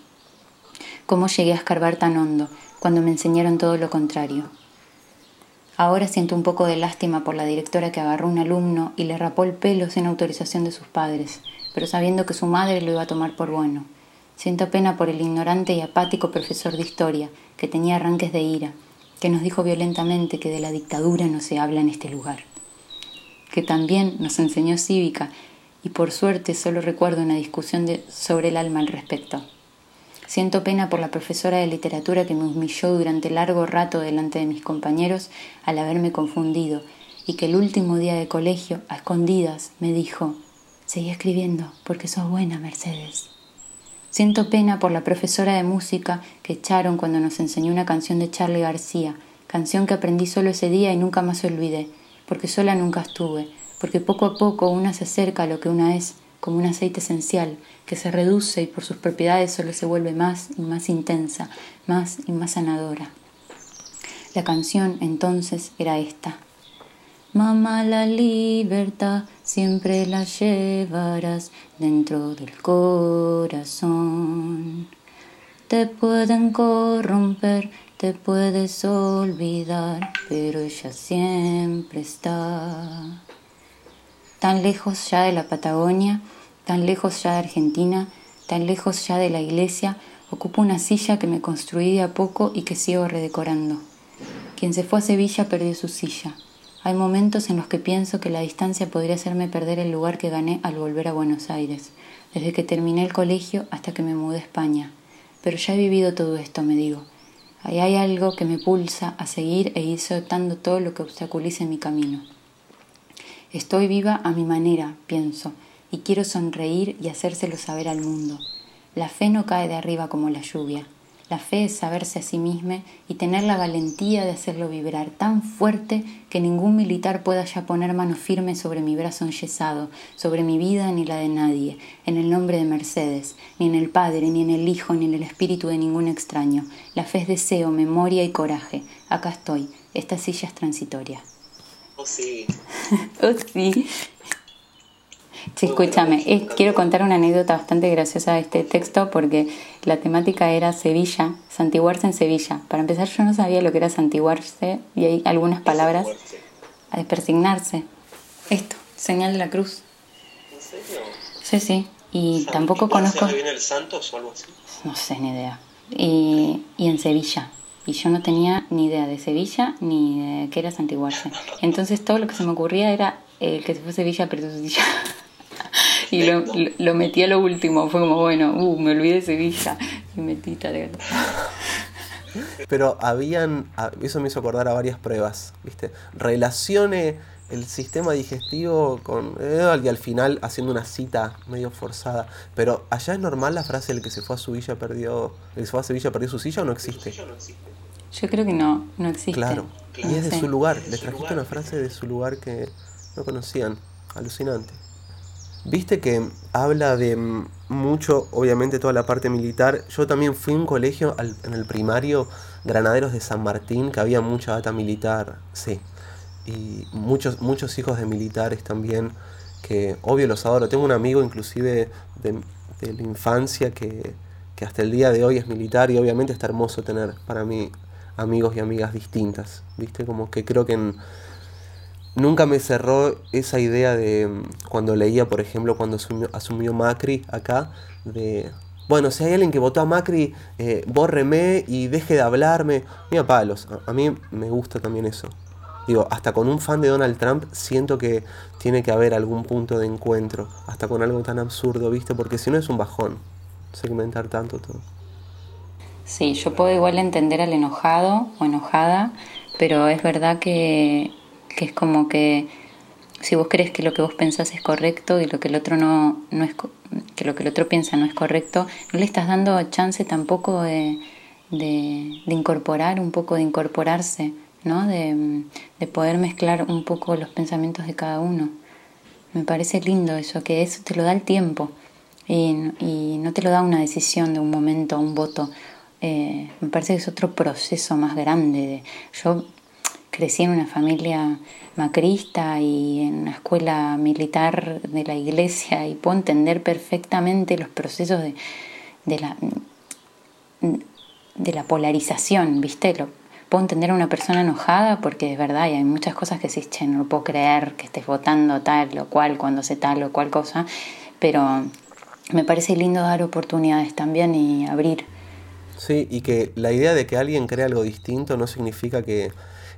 B: ¿Cómo llegué a escarbar tan hondo cuando me enseñaron todo lo contrario? Ahora siento un poco de lástima por la directora que agarró un alumno y le rapó el pelo sin autorización de sus padres, pero sabiendo que su madre lo iba a tomar por bueno. Siento pena por el ignorante y apático profesor de historia, que tenía arranques de ira, que nos dijo violentamente que de la dictadura no se habla en este lugar, que también nos enseñó cívica y por suerte solo recuerdo una discusión sobre el alma al respecto. Siento pena por la profesora de literatura que me humilló durante largo rato delante de mis compañeros al haberme confundido y que el último día de colegio, a escondidas, me dijo, seguí escribiendo porque sos buena, Mercedes. Siento pena por la profesora de música que echaron cuando nos enseñó una canción de Charlie García, canción que aprendí solo ese día y nunca más olvidé, porque sola nunca estuve, porque poco a poco una se acerca a lo que una es, como un aceite esencial, que se reduce y por sus propiedades solo se vuelve más y más intensa, más y más sanadora. La canción entonces era esta. Mamá, la libertad siempre la llevarás dentro del corazón. Te pueden corromper, te puedes olvidar, pero ella siempre está tan lejos ya de la Patagonia, tan lejos ya de Argentina, tan lejos ya de la iglesia, ocupo una silla que me construí de a poco y que sigo redecorando. Quien se fue a Sevilla perdió su silla. Hay momentos en los que pienso que la distancia podría hacerme perder el lugar que gané al volver a Buenos Aires, desde que terminé el colegio hasta que me mudé a España. Pero ya he vivido todo esto, me digo. Hay algo que me pulsa a seguir e ir soltando todo lo que obstaculice mi camino. Estoy viva a mi manera, pienso, y quiero sonreír y hacérselo saber al mundo. La fe no cae de arriba como la lluvia. La fe es saberse a sí misma y tener la valentía de hacerlo vibrar tan fuerte que ningún militar pueda ya poner mano firme sobre mi brazo enyesado, sobre mi vida ni la de nadie, en el nombre de Mercedes, ni en el Padre, ni en el Hijo, ni en el Espíritu de ningún extraño. La fe es deseo, memoria y coraje. Acá estoy. Esta silla es transitoria.
A: Oh, sí.
B: oh, sí. Sí, escúchame, quiero contar una anécdota bastante graciosa de este texto porque la temática era Sevilla, santiguarse en Sevilla. Para empezar, yo no sabía lo que era santiguarse y hay algunas palabras a despersignarse. Esto, señal de la cruz.
A: ¿En serio?
B: Sí, sí. Y tampoco conozco.
A: viene el Santos o algo así?
B: No sé, ni idea. Y, y en Sevilla y yo no tenía ni idea de Sevilla ni de qué era santiguarse. Entonces todo lo que se me ocurría era el que se fue a Sevilla perdió su silla. Y lo, lo, metí a lo último, fue como, bueno, uh, me olvidé de Sevilla y metí tal.
A: Pero habían, eso me hizo acordar a varias pruebas, ¿viste? Relacione el sistema digestivo con eh, y al final haciendo una cita medio forzada. Pero allá es normal la frase el que se fue a su villa perdió, el que se fue a Sevilla perdió su silla o no existe.
B: Yo creo que no, no existe.
A: Claro, y es de su lugar. Le trajiste una frase de su lugar que no conocían. Alucinante. Viste que habla de mucho, obviamente, toda la parte militar. Yo también fui a un colegio en el primario, Granaderos de San Martín, que había mucha data militar. Sí, y muchos, muchos hijos de militares también, que obvio los adoro. Tengo un amigo inclusive de, la infancia que, que, hasta el día de hoy es militar y obviamente está hermoso tener para mí amigos y amigas distintas, ¿viste? Como que creo que nunca me cerró esa idea de cuando leía, por ejemplo, cuando asumió, Macri acá, de bueno, si hay alguien que votó a Macri, eh, bórreme y deje de hablarme. Mira, palos, a, mí me gusta también eso. Digo, hasta con un fan de Donald Trump siento que tiene que haber algún punto de encuentro, hasta con algo tan absurdo, ¿viste? Porque si no es un bajón segmentar tanto todo.
B: Sí, yo puedo igual entender al enojado o enojada, pero es verdad que, que es como que si vos crees que lo que vos pensás es correcto y lo que el otro no, no es que lo que el otro piensa no es correcto, no le estás dando chance tampoco de, de, incorporar, un poco de incorporarse, ¿no? De, de, poder mezclar un poco los pensamientos de cada uno. Me parece lindo eso, que eso te lo da el tiempo y, y no te lo da una decisión de un momento, un voto. Eh, me parece que es otro proceso más grande. De, yo crecí en una familia macrista y en una escuela militar de la iglesia y puedo entender perfectamente los procesos de, de la polarización, ¿viste? Lo, puedo entender a una persona enojada porque es verdad y hay muchas cosas que dices, che, no puedo creer que estés votando tal o cual cuando sé tal o cual cosa, pero me parece lindo dar oportunidades también y abrir.
A: Sí, y que la idea de que alguien crea algo distinto no significa que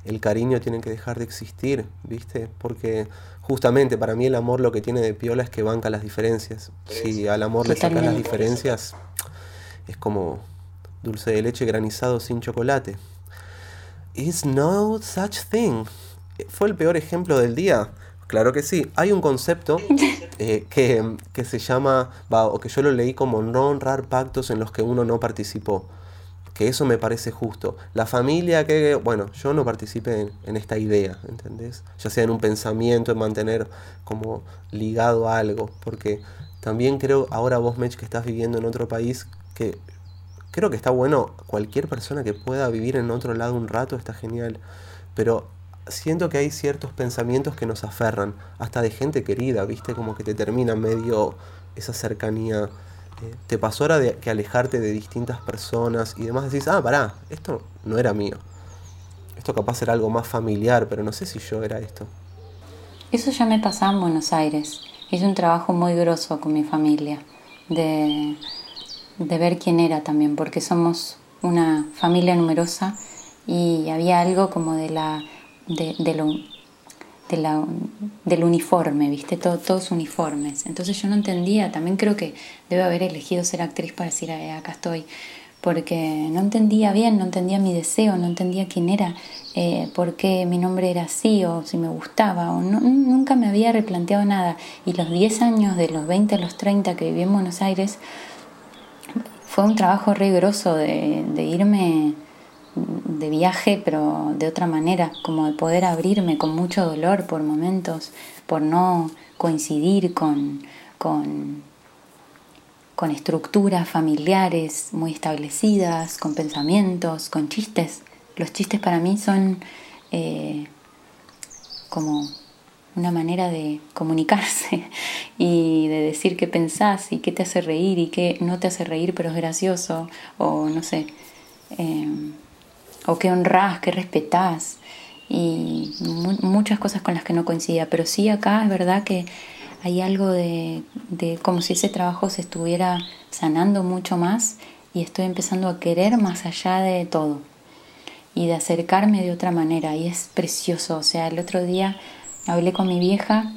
A: el cariño tiene que dejar de existir, ¿viste? Porque justamente para mí el amor lo que tiene de piola es que banca las diferencias. Si al amor le sacas las diferencias, es como dulce de leche granizado sin chocolate. Is no such thing. ¿Fue el peor ejemplo del día? Claro que sí. Hay un concepto eh, que, que, se llama, o que yo lo leí como no honrar pactos en los que uno no participó que eso me parece justo. La familia que, bueno, yo no participé en, esta idea, ¿entendés? Ya sea en un pensamiento, en mantener como ligado a algo, porque también creo, ahora vos, Mech, que estás viviendo en otro país, que creo que está bueno, cualquier persona que pueda vivir en otro lado un rato está genial, pero siento que hay ciertos pensamientos que nos aferran, hasta de gente querida, ¿viste? Como que te termina medio esa cercanía te pasó ahora de que alejarte de distintas personas y demás decís, ah, pará, esto no era mío. Esto capaz era algo más familiar, pero no sé si yo era esto.
B: Eso ya me pasaba en Buenos Aires. Hice un trabajo muy grosso con mi familia, de, de ver quién era también, porque somos una familia numerosa y había algo como de la de, de lo de la, del uniforme, ¿viste? Todo, todos uniformes. Entonces yo no entendía, también creo que debe haber elegido ser actriz para decir, acá estoy, porque no entendía bien, no entendía mi deseo, no entendía quién era, eh, por qué mi nombre era así, o si me gustaba, o nunca me había replanteado nada. Y los 10 años, de los 20 a los 30 que viví en Buenos Aires, fue un trabajo riguroso de, de irme de viaje, pero de otra manera, como de poder abrirme con mucho dolor por momentos, por no coincidir con, con, estructuras familiares muy establecidas, con pensamientos, con chistes. Los chistes para mí son eh, como una manera de comunicarse y de decir qué pensás y qué te hace reír y qué no te hace reír pero es gracioso o no sé. Eh, o qué honrás, qué respetás y muchas cosas con las que no coincidía, pero sí acá es verdad que hay algo de, como si ese trabajo se estuviera sanando mucho más y estoy empezando a querer más allá de todo y de acercarme de otra manera y es precioso, o sea, el otro día hablé con mi vieja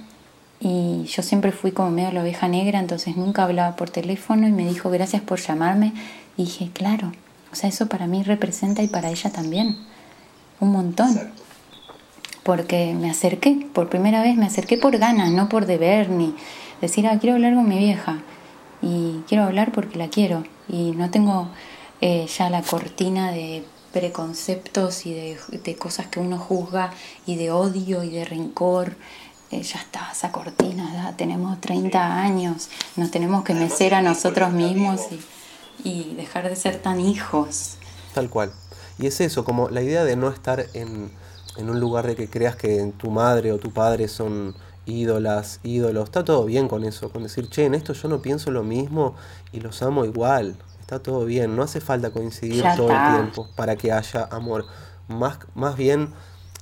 B: y yo siempre fui como medio la oveja negra, entonces nunca hablaba por teléfono y me dijo gracias por llamarme dije, claro, o sea, eso para mí representa y para ella también un montón. Porque me acerqué, por primera vez me acerqué por ganas, no por deber, ni decir, ah, quiero hablar con mi vieja. Y quiero hablar porque la quiero. Y no tengo eh, ya la cortina de preconceptos y de, cosas que uno juzga y de odio y de rencor. Eh, ya está, esa cortina, ya tenemos 30 años, nos tenemos que mecer a nosotros mismos. Y, y dejar de ser tan hijos.
A: Tal cual. Y es eso, como la idea de no estar en, en un lugar de que creas que tu madre o tu padre son ídolas, ídolos, está todo bien con eso, con decir, che, en esto yo no pienso lo mismo y los amo igual, está todo bien, no hace falta coincidir todo el tiempo para que haya amor, más, más bien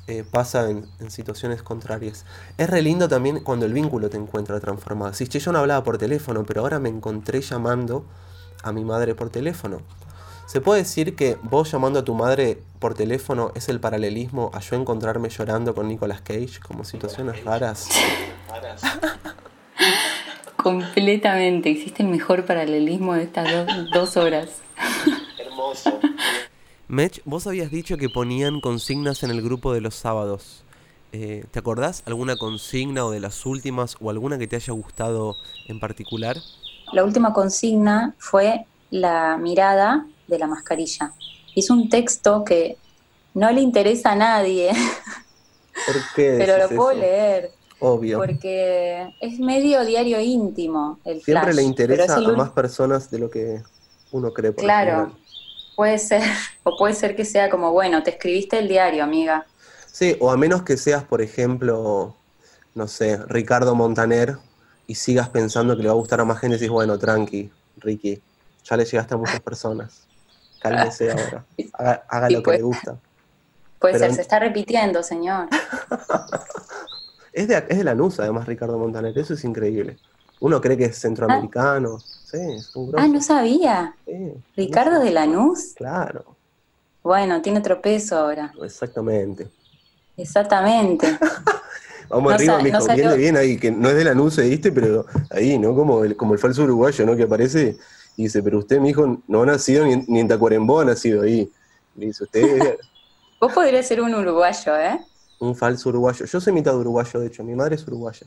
A: eh, pasa en, en, situaciones contrarias. Es re lindo también cuando el vínculo te encuentra transformado, si che, yo no hablaba por teléfono, pero ahora me encontré llamando a mi madre por teléfono. ¿Se puede decir que vos llamando a tu madre por teléfono es el paralelismo a yo encontrarme llorando con Nicolas Cage como situaciones raras?
B: Completamente, existe el mejor paralelismo de estas dos, horas.
A: Hermoso. Mech, vos habías dicho que ponían consignas en el grupo de los sábados. eh, ¿te acordás alguna consigna o de las últimas o alguna que te haya gustado en particular?
B: La última consigna fue la mirada de la mascarilla. Es un texto que no le interesa a nadie,
A: ¿Por qué
B: pero lo puedo
A: eso?
B: leer
A: Obvio.
B: porque es medio diario íntimo el
A: Siempre
B: flash,
A: le interesa
B: el
A: a más personas de lo que uno cree. Por
B: Claro. Puede ser, o puede ser que sea como, bueno, te escribiste el diario, amiga.
A: Sí, o a menos que seas, por ejemplo, no sé, Ricardo Montaner y sigas pensando que le va a gustar a más gente y dices, bueno, tranqui, Ricky, ya le llegaste a muchas personas. Cálmese ahora. Haga, lo que
B: pues-
A: le gusta.
B: Puede
A: Pero-
B: ser, se está repitiendo, señor.
A: Es de, es de Lanús, además, Ricardo Montaner. Eso es increíble. Uno cree que es centroamericano. Sí, es un grosso.
B: Ah, no sabía.
A: Sí,
B: Ricardo
A: Lanús.
B: de Lanús.
A: Claro,
B: Bueno, tiene otro peso ahora.
A: exactamente.
B: Exactamente.
A: Vamos
B: No
A: arriba, mijo,
B: no salió-
A: bien ahí, que no es de Lanús, ¿viste? Pero ahí, ¿no? Como el, como el falso uruguayo, ¿no? Que aparece y dice, pero usted, mijo, no ha nacido ni, en- ni en Tacuarembó ha nacido ahí. Le dice, usted
B: Vos podrías ser un uruguayo, ¿eh?
A: un falso uruguayo. Yo soy mitad uruguayo, de hecho, mi madre es uruguaya.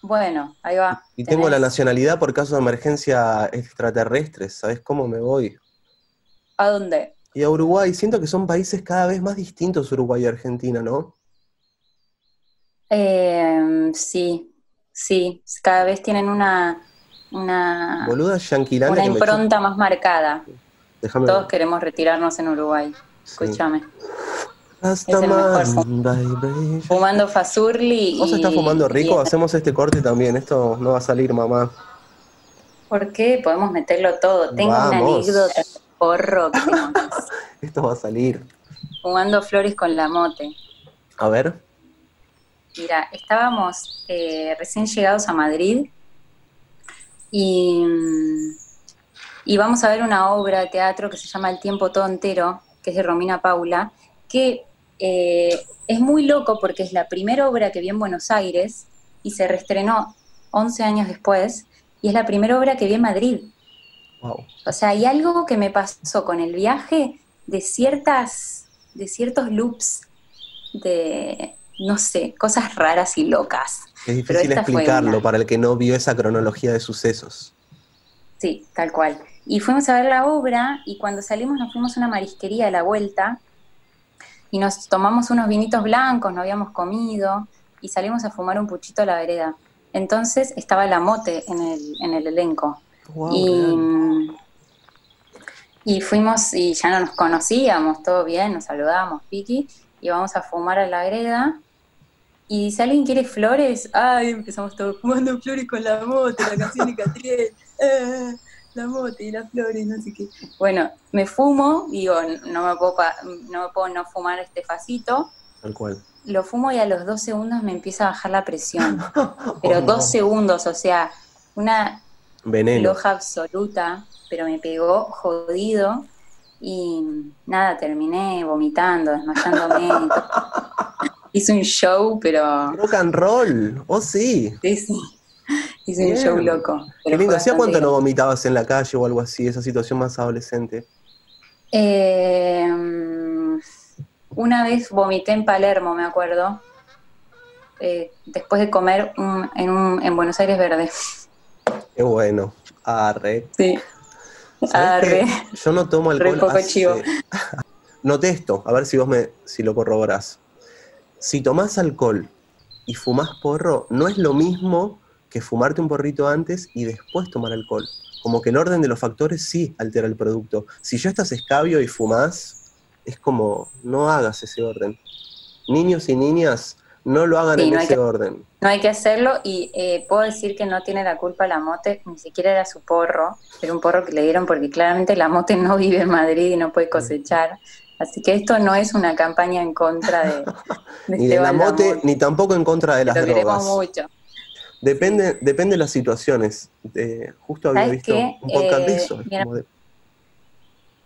B: Bueno, ahí va.
A: Y tengo la nacionalidad por caso de emergencia extraterrestres, ¿sabes cómo me voy?
B: ¿A dónde?
A: Y a Uruguay, siento que son países cada vez más distintos Uruguay y Argentina, ¿no?
B: Eh, sí, sí. Cada vez tienen una, una,
A: Boluda
B: una impronta más marcada.
A: Déjame
B: Todos
A: ver.
B: queremos retirarnos en Uruguay.
A: Sí.
B: Escúchame.
A: Hasta
B: el mejor. Fumando Fazurli
A: ¿Vos
B: y...
A: estás fumando rico?
B: y-
A: Hacemos este corte también. Esto no va a salir, mamá.
B: ¿Por qué? Podemos meterlo todo. Tengo una anécdota porro que-
A: Esto va a salir.
B: fumando flores con la mote.
A: A ver.
B: Mira, estábamos eh, recién llegados a Madrid y, y vamos a ver una obra de teatro que se llama El tiempo todo entero, que es de Romina Paula, que eh, es muy loco porque es la primera obra que vi en Buenos Aires y se reestrenó 11 años después y es la primera obra que vi en Madrid.
A: Wow.
B: O sea, hay algo que me pasó con el viaje de ciertas, de ciertos loops de, no sé, cosas raras y locas.
A: Es difícil explicarlo
B: una.
A: para el que no vio esa cronología de sucesos.
B: Sí, tal cual. Y fuimos a ver la obra y cuando salimos nos fuimos a una marisquería a la vuelta y nos tomamos unos vinitos blancos, no habíamos comido y salimos a fumar un puchito a la vereda. Entonces estaba la mote en el, en el elenco.
A: Wow,
B: y, y fuimos y ya no nos conocíamos, todo bien, nos saludábamos, Vicky, y vamos a fumar a la greda. Y si alguien quiere flores, ay, empezamos todos fumando flores con la mote, la canción de Catriel, ah, la mote y las flores, no sé qué. Bueno, me fumo, digo, no me puedo, pa- no, me puedo no fumar este facito,
A: Tal cual.
B: lo fumo y a los dos segundos me empieza a bajar la presión. Pero
A: Oh, no.
B: dos segundos, o sea, una
A: Veneno.
B: loja absoluta, pero me pegó jodido y nada, terminé vomitando, desmayándome. Hice un show, pero
A: Rock and roll. Oh, sí.
B: sí, sí. Hice un
A: Bien.
B: show loco.
A: Qué lindo. ¿Hacía cuánto no vomitabas en la calle o algo así? Esa situación más adolescente.
B: Eh, una vez vomité en Palermo, me acuerdo, eh, después de comer un- en, un- en Buenos Aires Verde.
A: Qué bueno. Arre.
B: Sí.
A: ¿Sabés
B: Arre.
A: Yo no tomo
B: Re
A: alcohol.
B: poco
A: hace-
B: chivo.
A: Noté esto, a ver si vos me, si lo corroborás. Si tomás alcohol y fumás porro, no es lo mismo que fumarte un porrito antes y después tomar alcohol. Como que el orden de los factores sí altera el producto. Si ya estás escabio y fumás, es como, no hagas ese orden. Niños y niñas, no lo hagan
B: Sí,
A: en
B: no
A: ese
B: que-
A: orden.
B: No hay que hacerlo y eh, puedo decir que no tiene la culpa la mote, ni siquiera era su porro, era un porro que le dieron porque claramente la mote no vive en Madrid y no puede cosechar. Así que esto no es una campaña en contra de, de
A: Ni de la mote, ni tampoco en contra de las
B: Lo
A: drogas.
B: mucho.
A: Depende, depende de las situaciones. Eh, justo había
B: ¿Sabes
A: visto
B: qué?
A: un podcast de
B: Eh,
A: eso. de-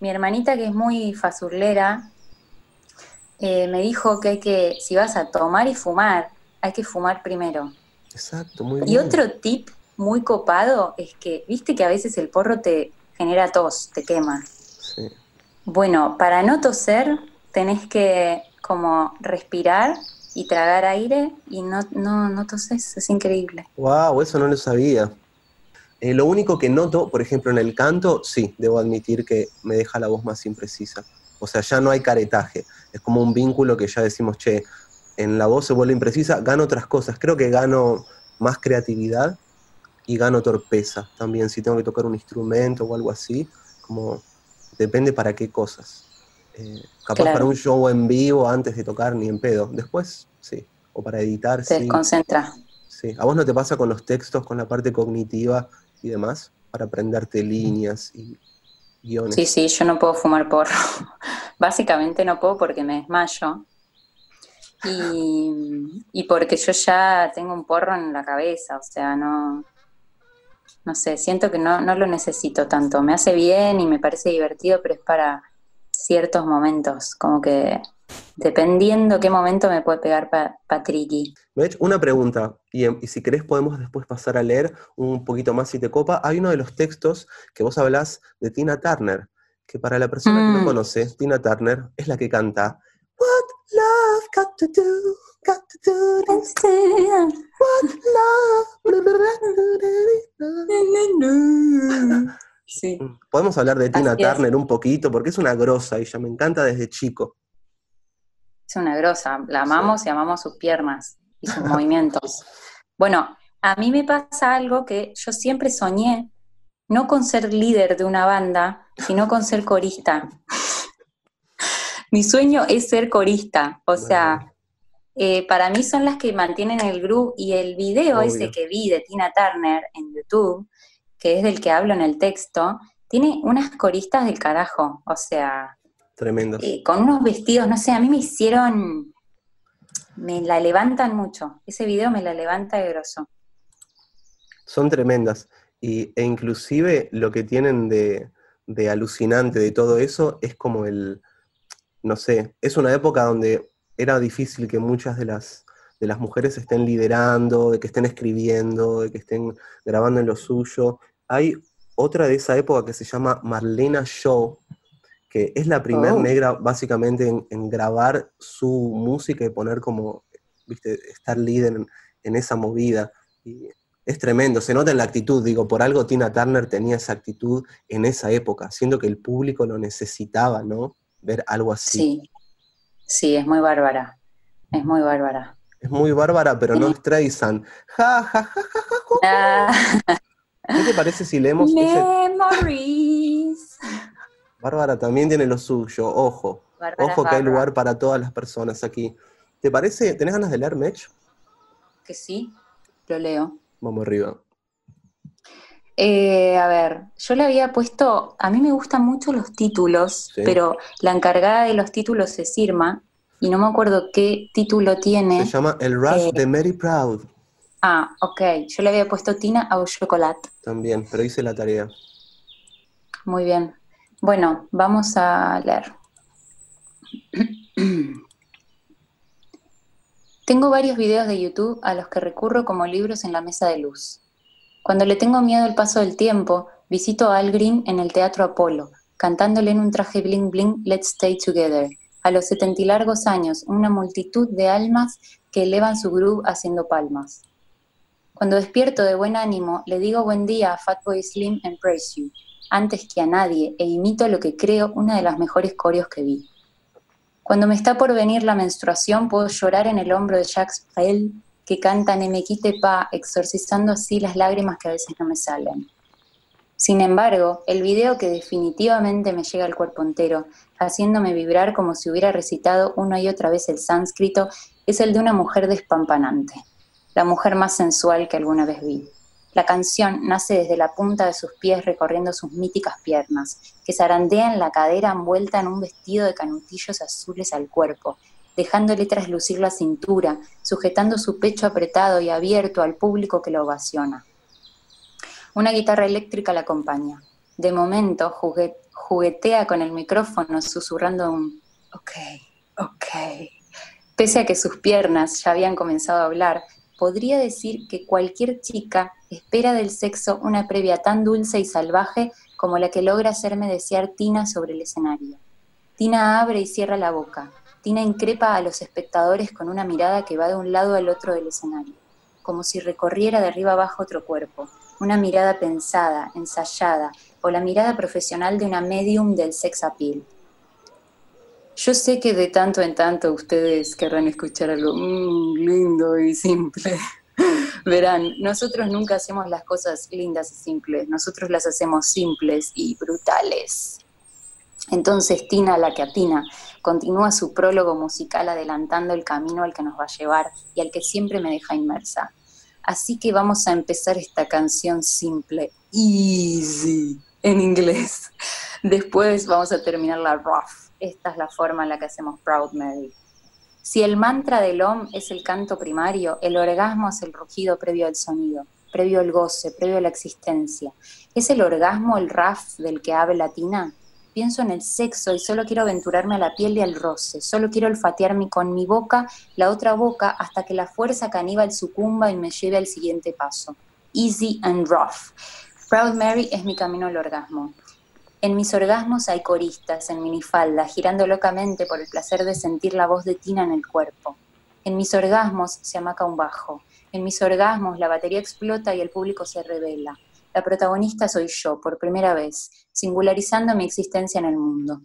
B: Mi hermanita, que es muy fasurlera, eh, me dijo que hay que, si vas a tomar y fumar, hay que fumar primero.
A: exacto, muy
B: Y
A: bien.
B: otro tip muy copado es que, viste que a veces el porro te genera tos, te quema.
A: Sí.
B: Bueno, para no toser tenés que como respirar y tragar aire y no, no, no toses, es increíble.
A: Wow, eso no lo sabía. Eh, lo único que noto, por ejemplo, en el canto, sí, debo admitir que me deja la voz más imprecisa. O sea, ya no hay caretaje. Es como un vínculo que ya decimos, che, en la voz se vuelve imprecisa, gano otras cosas. Creo que gano más creatividad y gano torpeza también. Si tengo que tocar un instrumento o algo así, como depende para qué cosas. Eh, capaz para un show en vivo antes de tocar ni en pedo. Después, sí. O para editar,
B: Se concentra.
A: Sí. ¿A vos no te pasa con los textos, con la parte cognitiva y demás? Para aprenderte líneas y guiones.
B: Sí, sí, yo no puedo fumar porro. Básicamente no puedo porque me desmayo. Y, y porque yo ya tengo un porro en la cabeza, o sea, no, no sé, siento que no, no lo necesito tanto. Me hace bien y me parece divertido, pero es para ciertos momentos, como que dependiendo qué momento me puede pegar pa Patricky.
A: Una pregunta, y, y, si querés podemos después pasar a leer un poquito más si te copa. Hay uno de los textos que vos hablás de Tina Turner, que para la persona que no mm. conoce, Tina Turner es la que canta What love got to do, got to do this. What love. Sí. Podemos hablar de Tina Turner un poquito, porque es una grosa y ya me encanta desde chico.
B: Es una grosa, la amamos y amamos sus piernas y sus movimientos. Bueno, a mí me pasa algo que yo siempre soñé, no con ser líder de una banda, sino con ser corista. Mi sueño es ser corista, o sea, eh, para mí son las que mantienen el grupo y el video ese que vi de Tina Turner en YouTube que es del que hablo en el texto, tiene unas coristas del carajo, o sea...
A: Tremendo.
B: Eh, con unos vestidos, no sé, a mí me hicieron... Me la levantan mucho. Ese video me la levanta de grosso.
A: Son tremendas. Y, e inclusive lo que tienen de, de alucinante de todo eso es como el, no sé, es una época donde era difícil que muchas de las, de las mujeres estén liderando, de que estén escribiendo, de que estén grabando en lo suyo, hay otra de esa época que se llama Marlena Shaw, que es la primera oh. negra básicamente en, grabar su música y poner como, viste, estar líder en, esa movida. Y es tremendo, se nota en la actitud, digo, por algo Tina Turner tenía esa actitud en esa época, siendo que el público lo necesitaba, ¿no? Ver algo así.
B: Sí, sí, es muy bárbara, es muy bárbara.
A: Es muy bárbara, pero no Streisand. Ja, ja, ja, ja, ja. ¿Qué te parece si leemos
B: Memories.
A: Bárbara también tiene lo suyo, ojo. ojo que hay lugar para todas las personas aquí. ¿Te parece? ¿Tenés ganas de leer, Mech?
B: Que sí, lo leo.
A: Vamos arriba.
B: Eh, a ver, yo le había puesto, a mí me gustan mucho los títulos, pero la encargada de los títulos es Irma, y no me acuerdo qué título tiene.
A: Se llama El Rush eh, de Mary Proud.
B: Ah, ok. Yo le había puesto Tina au chocolate.
A: También, pero hice la tarea.
B: Muy bien. Bueno, vamos a leer. Tengo varios videos de YouTube a los que recurro como libros en la mesa de luz. Cuando le tengo miedo al paso del tiempo, visito a Al Green en el Teatro Apolo, cantándole en un traje bling bling Let's Stay Together. A los setenta y largos años, una multitud de almas que elevan su groove haciendo palmas. Cuando despierto de buen ánimo, le digo buen día a Fatboy Slim and Praise You, antes que a nadie, e imito lo que creo una de las mejores coreos que vi. Cuando me está por venir la menstruación, puedo llorar en el hombro de Jacques Brel, que canta Ne me quite pa, exorcizando así las lágrimas que a veces no me salen. Sin embargo, el video que definitivamente me llega al cuerpo entero, haciéndome vibrar como si hubiera recitado una y otra vez el sánscrito, es el de una mujer despampanante la mujer más sensual que alguna vez vi. La canción nace desde la punta de sus pies recorriendo sus míticas piernas, que zarandean la cadera envuelta en un vestido de canutillos azules al cuerpo, dejándole traslucir la cintura, sujetando su pecho apretado y abierto al público que la ovaciona. Una guitarra eléctrica la acompaña. De momento juguetea con el micrófono susurrando un ok, ok. Pese a que sus piernas ya habían comenzado a hablar, podría decir que cualquier chica espera del sexo una previa tan dulce y salvaje como la que logra hacerme desear Tina sobre el escenario. Tina abre y cierra la boca, Tina increpa a los espectadores con una mirada que va de un lado al otro del escenario, como si recorriera de arriba abajo otro cuerpo, una mirada pensada, ensayada, o la mirada profesional de una medium del sex appeal. Yo sé que de tanto en tanto ustedes querrán escuchar algo mm, lindo y simple. Verán, nosotros nunca hacemos las cosas lindas y simples, nosotros las hacemos simples y brutales. Entonces Tina, la que atina, continúa su prólogo musical adelantando el camino al que nos va a llevar y al que siempre me deja inmersa. Así que vamos a empezar esta canción simple, easy, en inglés. Después vamos a terminar la rough. Esta es la forma en la que hacemos Proud Mary. Si el mantra del OM es el canto primario, el orgasmo es el rugido previo al sonido, previo al goce, previo a la existencia. ¿Es el orgasmo el raf del que habla Tina? Pienso en el sexo y solo quiero aventurarme a la piel y al roce, solo quiero olfatearme con mi boca la otra boca hasta que la fuerza caníbal sucumba y me lleve al siguiente paso. Easy and rough. Proud Mary es mi camino al orgasmo. En mis orgasmos hay coristas en minifalda, girando locamente por el placer de sentir la voz de Tina en el cuerpo. En mis orgasmos se amaca un bajo. En mis orgasmos la batería explota y el público se revela. La protagonista soy yo, por primera vez, singularizando mi existencia en el mundo.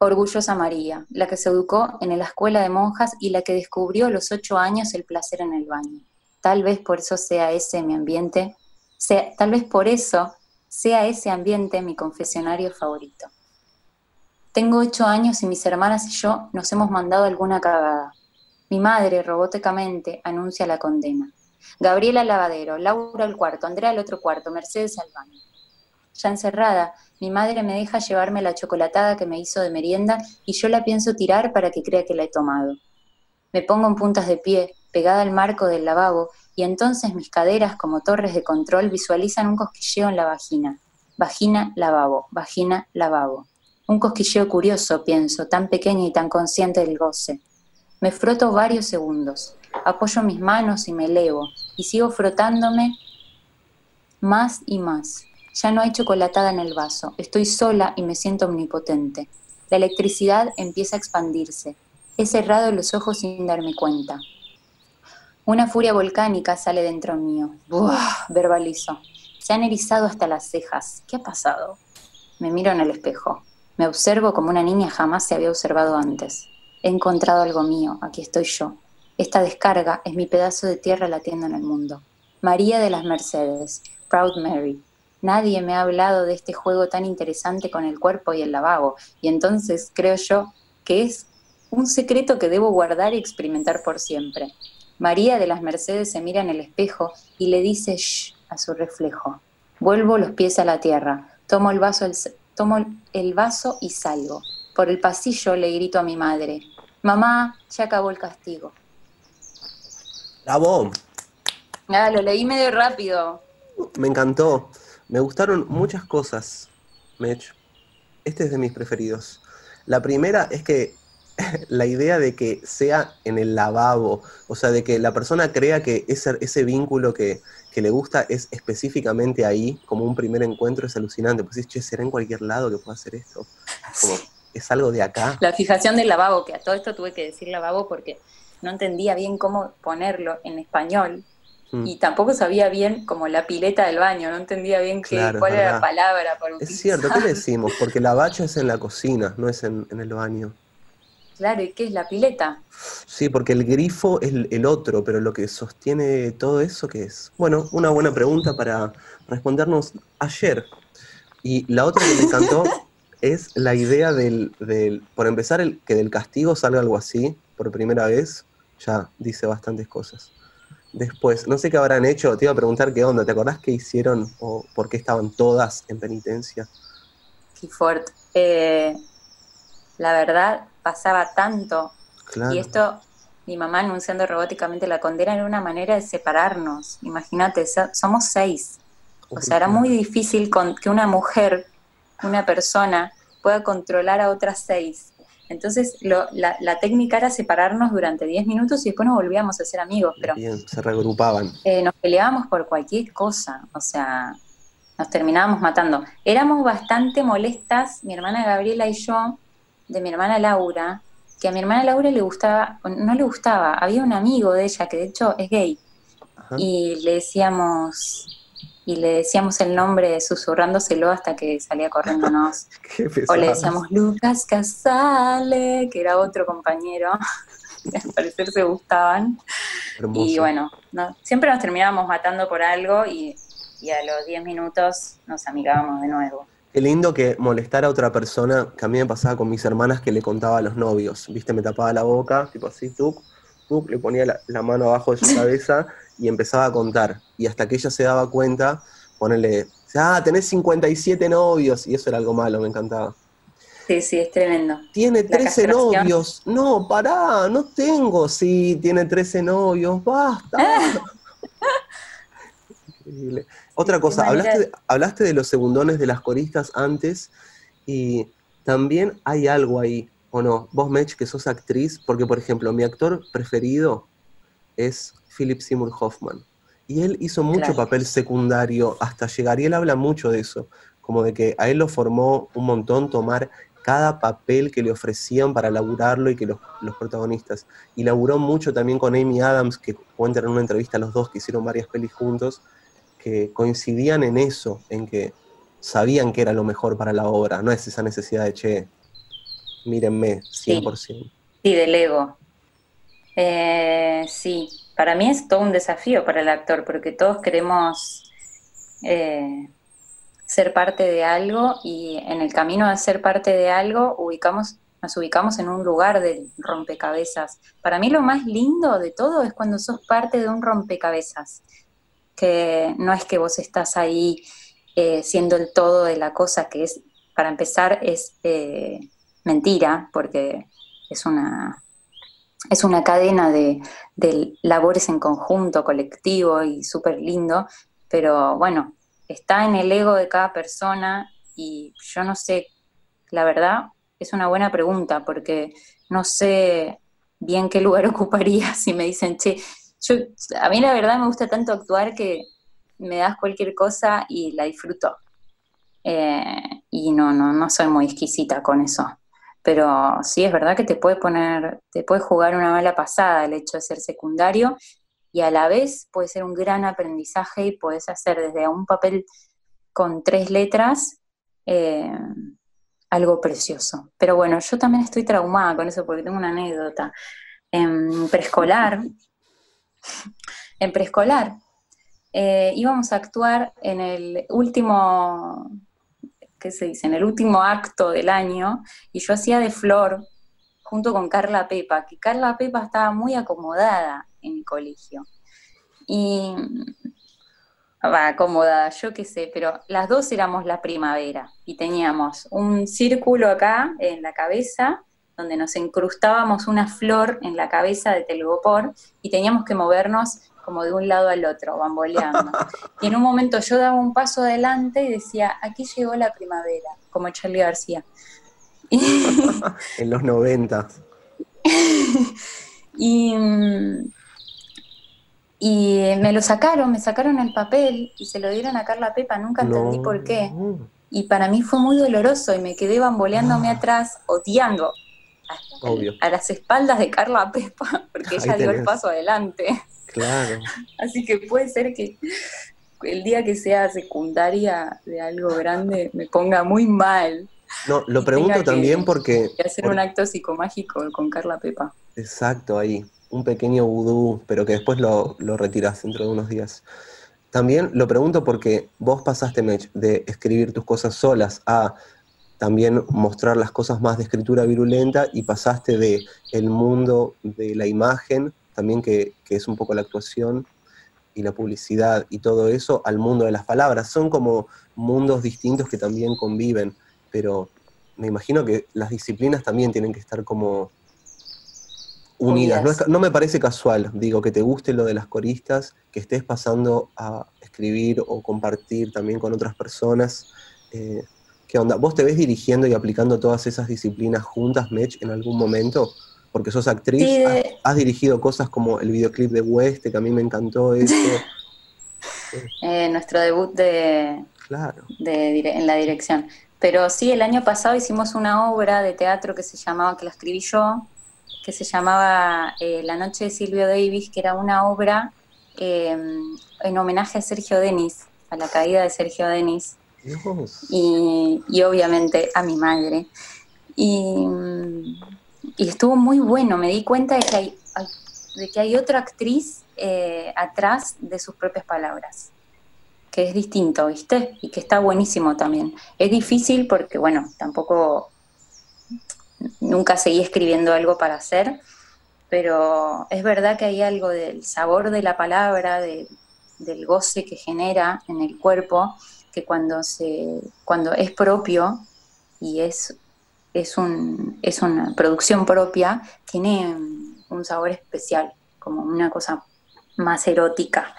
B: Orgullosa María, la que se educó en la escuela de monjas y la que descubrió a los ocho años el placer en el baño. Tal vez por eso sea ese mi ambiente, sea, tal vez por eso sea ese ambiente mi confesionario favorito. Tengo ocho años y mis hermanas y yo nos hemos mandado alguna cagada. Mi madre, robóticamente, anuncia la condena. Gabriela lavadero, Laura al cuarto, Andrea al otro cuarto, Mercedes al baño. Ya encerrada, mi madre me deja llevarme la chocolatada que me hizo de merienda y yo la pienso tirar para que crea que la he tomado. Me pongo en puntas de pie, pegada al marco del lavabo, y entonces mis caderas, como torres de control, visualizan un cosquilleo en la vagina. Vagina, lavabo, vagina, lavabo. Un cosquilleo curioso, pienso, tan pequeño y tan consciente del goce. Me froto varios segundos apoyo mis manos y me elevo, y sigo frotándome más y más. Ya no hay chocolatada en el vaso, estoy sola y me siento omnipotente. La electricidad empieza a expandirse. He cerrado los ojos sin darme cuenta. Una furia volcánica sale dentro mío. ¡Buah! verbalizo. Se han erizado hasta las cejas. ¿Qué ha pasado? Me miro en el espejo. Me observo como una niña jamás se había observado antes. He encontrado algo mío, aquí estoy yo. Esta descarga es mi pedazo de tierra latiendo en el mundo. María de las Mercedes, Proud Mary. Nadie me ha hablado de este juego tan interesante con el cuerpo y el lavabo, y entonces creo yo que es un secreto que debo guardar y experimentar por siempre. María de las Mercedes se mira en el espejo y le dice shh a su reflejo. Vuelvo los pies a la tierra, tomo el vaso, tomo el vaso y salgo. Por el pasillo le grito a mi madre, mamá, ya acabó el castigo.
A: ¡Bravo!
B: Ah, lo leí medio rápido.
A: Me encantó. Me gustaron muchas cosas, Mech. Este es de mis preferidos. La primera es que la idea de que sea en el lavabo, o sea, de que la persona crea que ese, ese vínculo que, le gusta es específicamente ahí, como un primer encuentro, es alucinante. Pues es, che, será en cualquier lado que pueda hacer esto. Como, es algo de acá.
B: La fijación del lavabo, que a todo esto tuve que decir lavabo porque no entendía bien cómo ponerlo en español mm. y tampoco sabía bien como la pileta del baño, no entendía bien qué, cuál era la palabra para
A: utilizar. Es cierto, ¿qué le decimos? Porque la bacha es en la cocina, no es en, el baño.
B: Claro, ¿y qué es la pileta?
A: Sí, porque el grifo es el otro, pero lo que sostiene todo eso, ¿qué es? Bueno, una buena pregunta para respondernos ayer. Y la otra que me encantó es la idea del, del, por empezar, el, que del castigo salga algo así por primera vez, ya dice bastantes cosas. Después, no sé qué habrán hecho, te iba a preguntar qué onda, ¿te acordás qué hicieron o por qué estaban todas en penitencia?
B: Qué fuerte. Eh, la verdad, pasaba tanto. Y esto, mi mamá anunciando robóticamente la condena era una manera de separarnos. Imagínate, somos seis. O sea, era muy difícil con, que una mujer, una persona, pueda controlar a otras seis. Entonces, la, técnica era separarnos durante 10 minutos y después nos volvíamos a ser amigos. Pero,
A: Bien, se regrupaban.
B: Eh, nos peleábamos por cualquier cosa, o sea, nos terminábamos matando. Éramos bastante molestas, mi hermana Gabriela y yo, de mi hermana Laura, que a mi hermana Laura le gustaba, no le gustaba, había un amigo de ella que de hecho es gay, y le decíamos, y le decíamos el nombre susurrándoselo hasta que salía corriéndonos. o le decíamos Lucas Casale, que era otro compañero, al parecer se gustaban. Y bueno, siempre nos terminábamos matando por algo y, y a los 10 minutos nos amigábamos de nuevo.
A: Qué lindo que molestar a otra persona, que a mí me pasaba con mis hermanas que le contaba a los novios, viste, me tapaba la boca, tipo así, tú, tú, le ponía la, mano abajo de su cabeza y empezaba a contar. Y hasta que ella se daba cuenta, ponerle, ah, tenés 57 novios, y eso era algo malo, me encantaba.
B: Sí, sí, es tremendo.
A: Tiene 13 novios. No, pará, no tengo. Sí, tiene 13 novios, basta. Increíble. Otra cosa, hablaste, hablaste de los segundones de las coristas antes y también hay algo ahí, ¿o no? Vos, Mech, que sos actriz, porque por ejemplo, mi actor preferido es Philip Seymour Hoffman. Y él hizo mucho papel secundario hasta llegar, y él habla mucho de eso, como de que a él lo formó un montón tomar cada papel que le ofrecían para laburarlo y que los, los protagonistas. Y laburó mucho también con Amy Adams, que cuentan en una entrevista los dos que hicieron varias pelis juntos, que coincidían en eso, en que sabían que era lo mejor para la obra, no es esa necesidad de, che, mírenme, 100%.
B: Sí, sí del ego. Eh, sí, para mí es todo un desafío para el actor, porque todos queremos eh, ser parte de algo y en el camino a ser parte de algo ubicamos, nos ubicamos en un lugar del rompecabezas. Para mí lo más lindo de todo es cuando sos parte de un rompecabezas que no es que vos estás ahí eh, siendo el todo de la cosa, que es, para empezar, es eh, mentira, porque es una, es una cadena de, de labores en conjunto, colectivo y súper lindo, pero bueno, está en el ego de cada persona y yo no sé, la verdad es una buena pregunta porque no sé bien qué lugar ocuparía si me dicen, che, yo, a mí la verdad me gusta tanto actuar que me das cualquier cosa y la disfruto. Eh, y no, no, no soy muy exquisita con eso. Pero sí es verdad que te puede poner, te puede jugar una mala pasada el hecho de ser secundario y a la vez puede ser un gran aprendizaje y puedes hacer desde un papel con tres letras eh, algo precioso. Pero bueno, yo también estoy traumada con eso porque tengo una anécdota. En preescolar, en preescolar. Eh, íbamos a actuar en el último, ¿qué se dice? En el último acto del año y yo hacía de Flor junto con Carla Pepa, que Carla Pepa estaba muy acomodada en mi colegio. Y va acomodada, yo qué sé, pero las dos éramos la primavera y teníamos un círculo acá en la cabeza donde nos incrustábamos una flor en la cabeza de Telgopor y teníamos que movernos como de un lado al otro, bamboleando. Y en un momento yo daba un paso adelante y decía, aquí llegó la primavera, como Charlie García.
A: en los 90.
B: y, y me lo sacaron, me sacaron el papel y se lo dieron a Carla Pepa, nunca entendí por qué. Y para mí fue muy doloroso y me quedé bamboleándome ah. atrás, odiando a, las espaldas de Carla Pepa, porque ella dio el paso adelante.
A: Claro.
B: Así que puede ser que el día que sea secundaria de algo grande me ponga muy mal.
A: No, lo pregunto también porque...
B: hacer un acto psicomágico con Carla Pepa.
A: Exacto, ahí. Un pequeño vudú, pero que después lo, lo retiras dentro de unos días. También lo pregunto porque vos pasaste, Mech, de escribir tus cosas solas a también mostrar las cosas más de escritura virulenta y pasaste de el mundo de la imagen, también que, es un poco la actuación y la publicidad y todo eso, al mundo de las palabras. Son como mundos distintos que también conviven, pero me imagino que las disciplinas también tienen que estar como unidas. No, no, me parece casual, digo, que te guste lo de las coristas, que estés pasando a escribir o compartir también con otras personas. Eh, ¿Qué onda? ¿Vos te ves dirigiendo y aplicando todas esas disciplinas juntas, Mech, en algún momento? Porque sos actriz, has, dirigido cosas como el videoclip de West, que a mí me encantó eso.
B: Eh, nuestro debut de,
A: claro.
B: en la dirección. Pero sí, el año pasado hicimos una obra de teatro que se llamaba, que la escribí yo, que se llamaba eh, La Noche de Silvio Davis, que era una obra eh, en homenaje a Sergio Denis, a la caída de Sergio Denis. Y, obviamente a mi madre. Y, estuvo muy bueno, me di cuenta de que hay, de que hay otra actriz eh, atrás de sus propias palabras, que es distinto, ¿viste? Y que está buenísimo también. Es difícil porque, bueno, tampoco nunca seguí escribiendo algo para hacer, pero es verdad que hay algo del sabor de la palabra, del goce que genera en el cuerpo, que cuando, se, cuando es propio y es, es, un, es una producción propia, tiene un sabor especial, como una cosa más erótica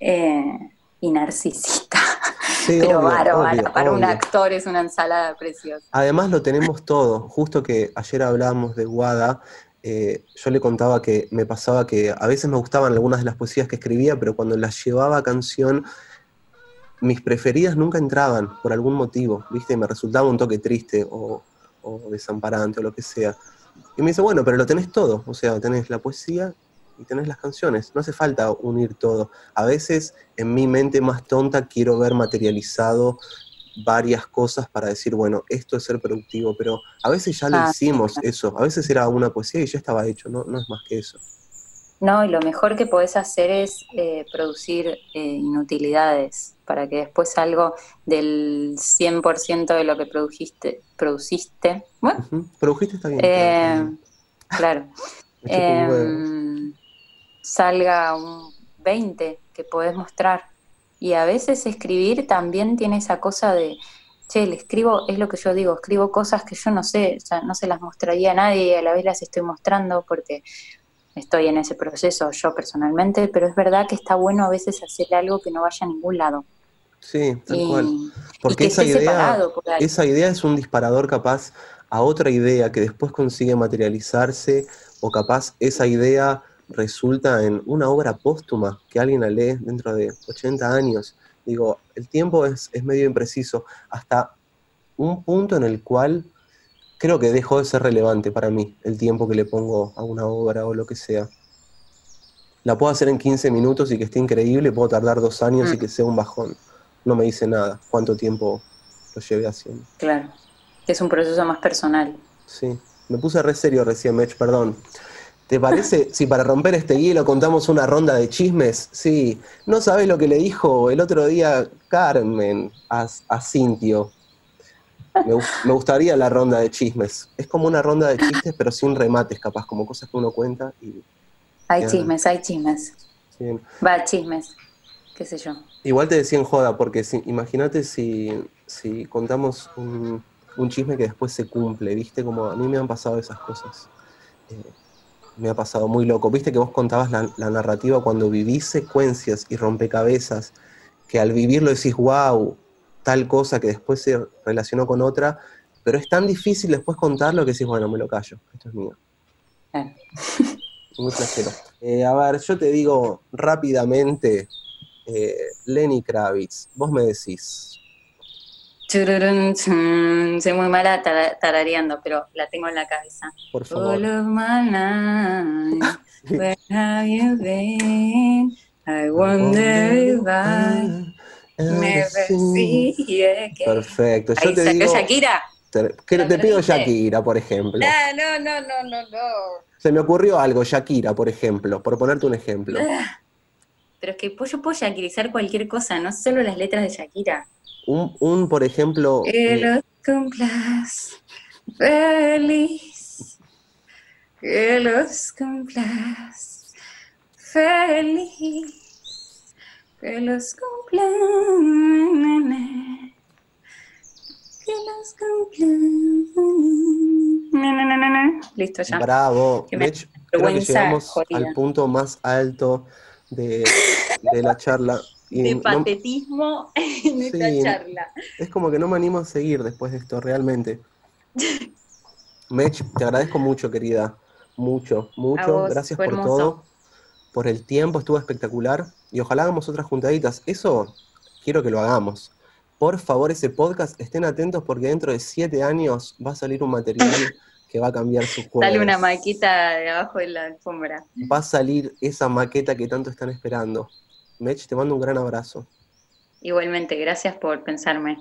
B: eh, y narcisista. Pero para un actor es una ensalada preciosa.
A: Además lo tenemos todo. Justo que ayer hablábamos de Guada, eh, yo le contaba que me pasaba que a veces me gustaban algunas de las poesías que escribía, pero cuando las llevaba a canción, mis preferidas nunca entraban por algún motivo, ¿viste? Y me resultaba un toque triste o, o desamparante o lo que sea. Y me dice, bueno, pero lo tenés todo, o sea, tenés la poesía y tenés las canciones. No hace falta unir todo. A veces en mi mente más tonta quiero ver materializado varias cosas para decir, bueno, esto es ser productivo, pero a veces ya lo ah, hicimos eso. A veces era una poesía y ya estaba hecho, no, no es más que eso.
B: No, y lo mejor que podés hacer es eh, producir eh, inutilidades para que después algo del 100% de lo que produjiste, produciste, bueno,
A: produjiste está bien.
B: Eh, claro. salga un 20 que podés mostrar. Y a veces escribir también tiene esa cosa de, che, le escribo, es lo que yo digo, escribo cosas que yo no sé, o sea, no se las mostraría a nadie y a la vez las estoy mostrando porque estoy en ese proceso yo personalmente, pero es verdad que está bueno a veces hacer algo que no vaya a ningún lado.
A: Sí, tal cual. Porque esa idea, esa idea es un disparador capaz a otra idea que después consigue materializarse o capaz esa idea resulta en una obra póstuma que alguien la lee dentro de 80 años. Digo, el tiempo es, medio impreciso, hasta un punto en el cual creo que dejó de ser relevante para mí el tiempo que le pongo a una obra o lo que sea. La puedo hacer en 15 minutos y que esté increíble, puedo tardar dos años y mm. que sea un bajón. No me dice nada cuánto tiempo lo llevé haciendo.
B: Claro, que es un proceso más personal.
A: Sí, me puse re serio recién, Mech, perdón. ¿Te parece si para romper este hielo contamos una ronda de chismes? Sí. ¿No sabes lo que le dijo el otro día Carmen a, a Cintio? Me, gustaría la ronda de chismes. Es como una ronda de chistes, pero sin remates, capaz, como cosas que uno cuenta y.
B: Hay chismes, hay chismes. Va, chismes. Qué sé yo.
A: Igual te decía en joda, porque imagínate si, si contamos un, chisme que después se cumple, ¿viste? Como a mí me han pasado esas cosas. Eh, me ha pasado muy loco. Viste que vos contabas la, narrativa cuando vivís secuencias y rompecabezas, que al vivirlo decís, wow, tal cosa que después se relacionó con otra, pero es tan difícil después contarlo que decís, bueno, me lo callo, esto es mío. Muy placero. Eh, a ver, yo te digo rápidamente, eh, Lenny Kravitz, vos me decís,
B: soy muy mala tarareando, pero la tengo en la cabeza.
A: Por favor. All of
B: my life, where have you been? I wonder if I never see again.
A: Perfecto. Yo te digo,
B: Shakira?
A: Te, te pido Shakira, por ejemplo.
B: No, no, no, no, no.
A: Se me ocurrió algo, Shakira, por ejemplo, por ponerte un ejemplo.
B: Ah, pero es que yo puedo shakirizar cualquier cosa, no solo las letras de Shakira.
A: Un, un por ejemplo...
B: Que los cumplas feliz, que los cumplas feliz, que los cumplas, que los cumplas. Listo ya.
A: Bravo. De hecho, creo que llegamos al punto más alto de, de la charla
B: de patetismo en esta charla.
A: Es como que no me animo a seguir después de esto, realmente. Mech, te agradezco mucho, querida. Mucho, mucho. Gracias por todo. Por el tiempo, estuvo espectacular. Y ojalá hagamos otras juntaditas. Eso quiero que lo hagamos. Por favor, ese podcast, estén atentos porque dentro de siete años va a salir un material que va a cambiar su juego.
B: Sale una maqueta de abajo de la alfombra.
A: Va a salir esa maqueta que tanto están esperando. Mech, te mando un gran abrazo.
B: Igualmente, gracias por pensarme.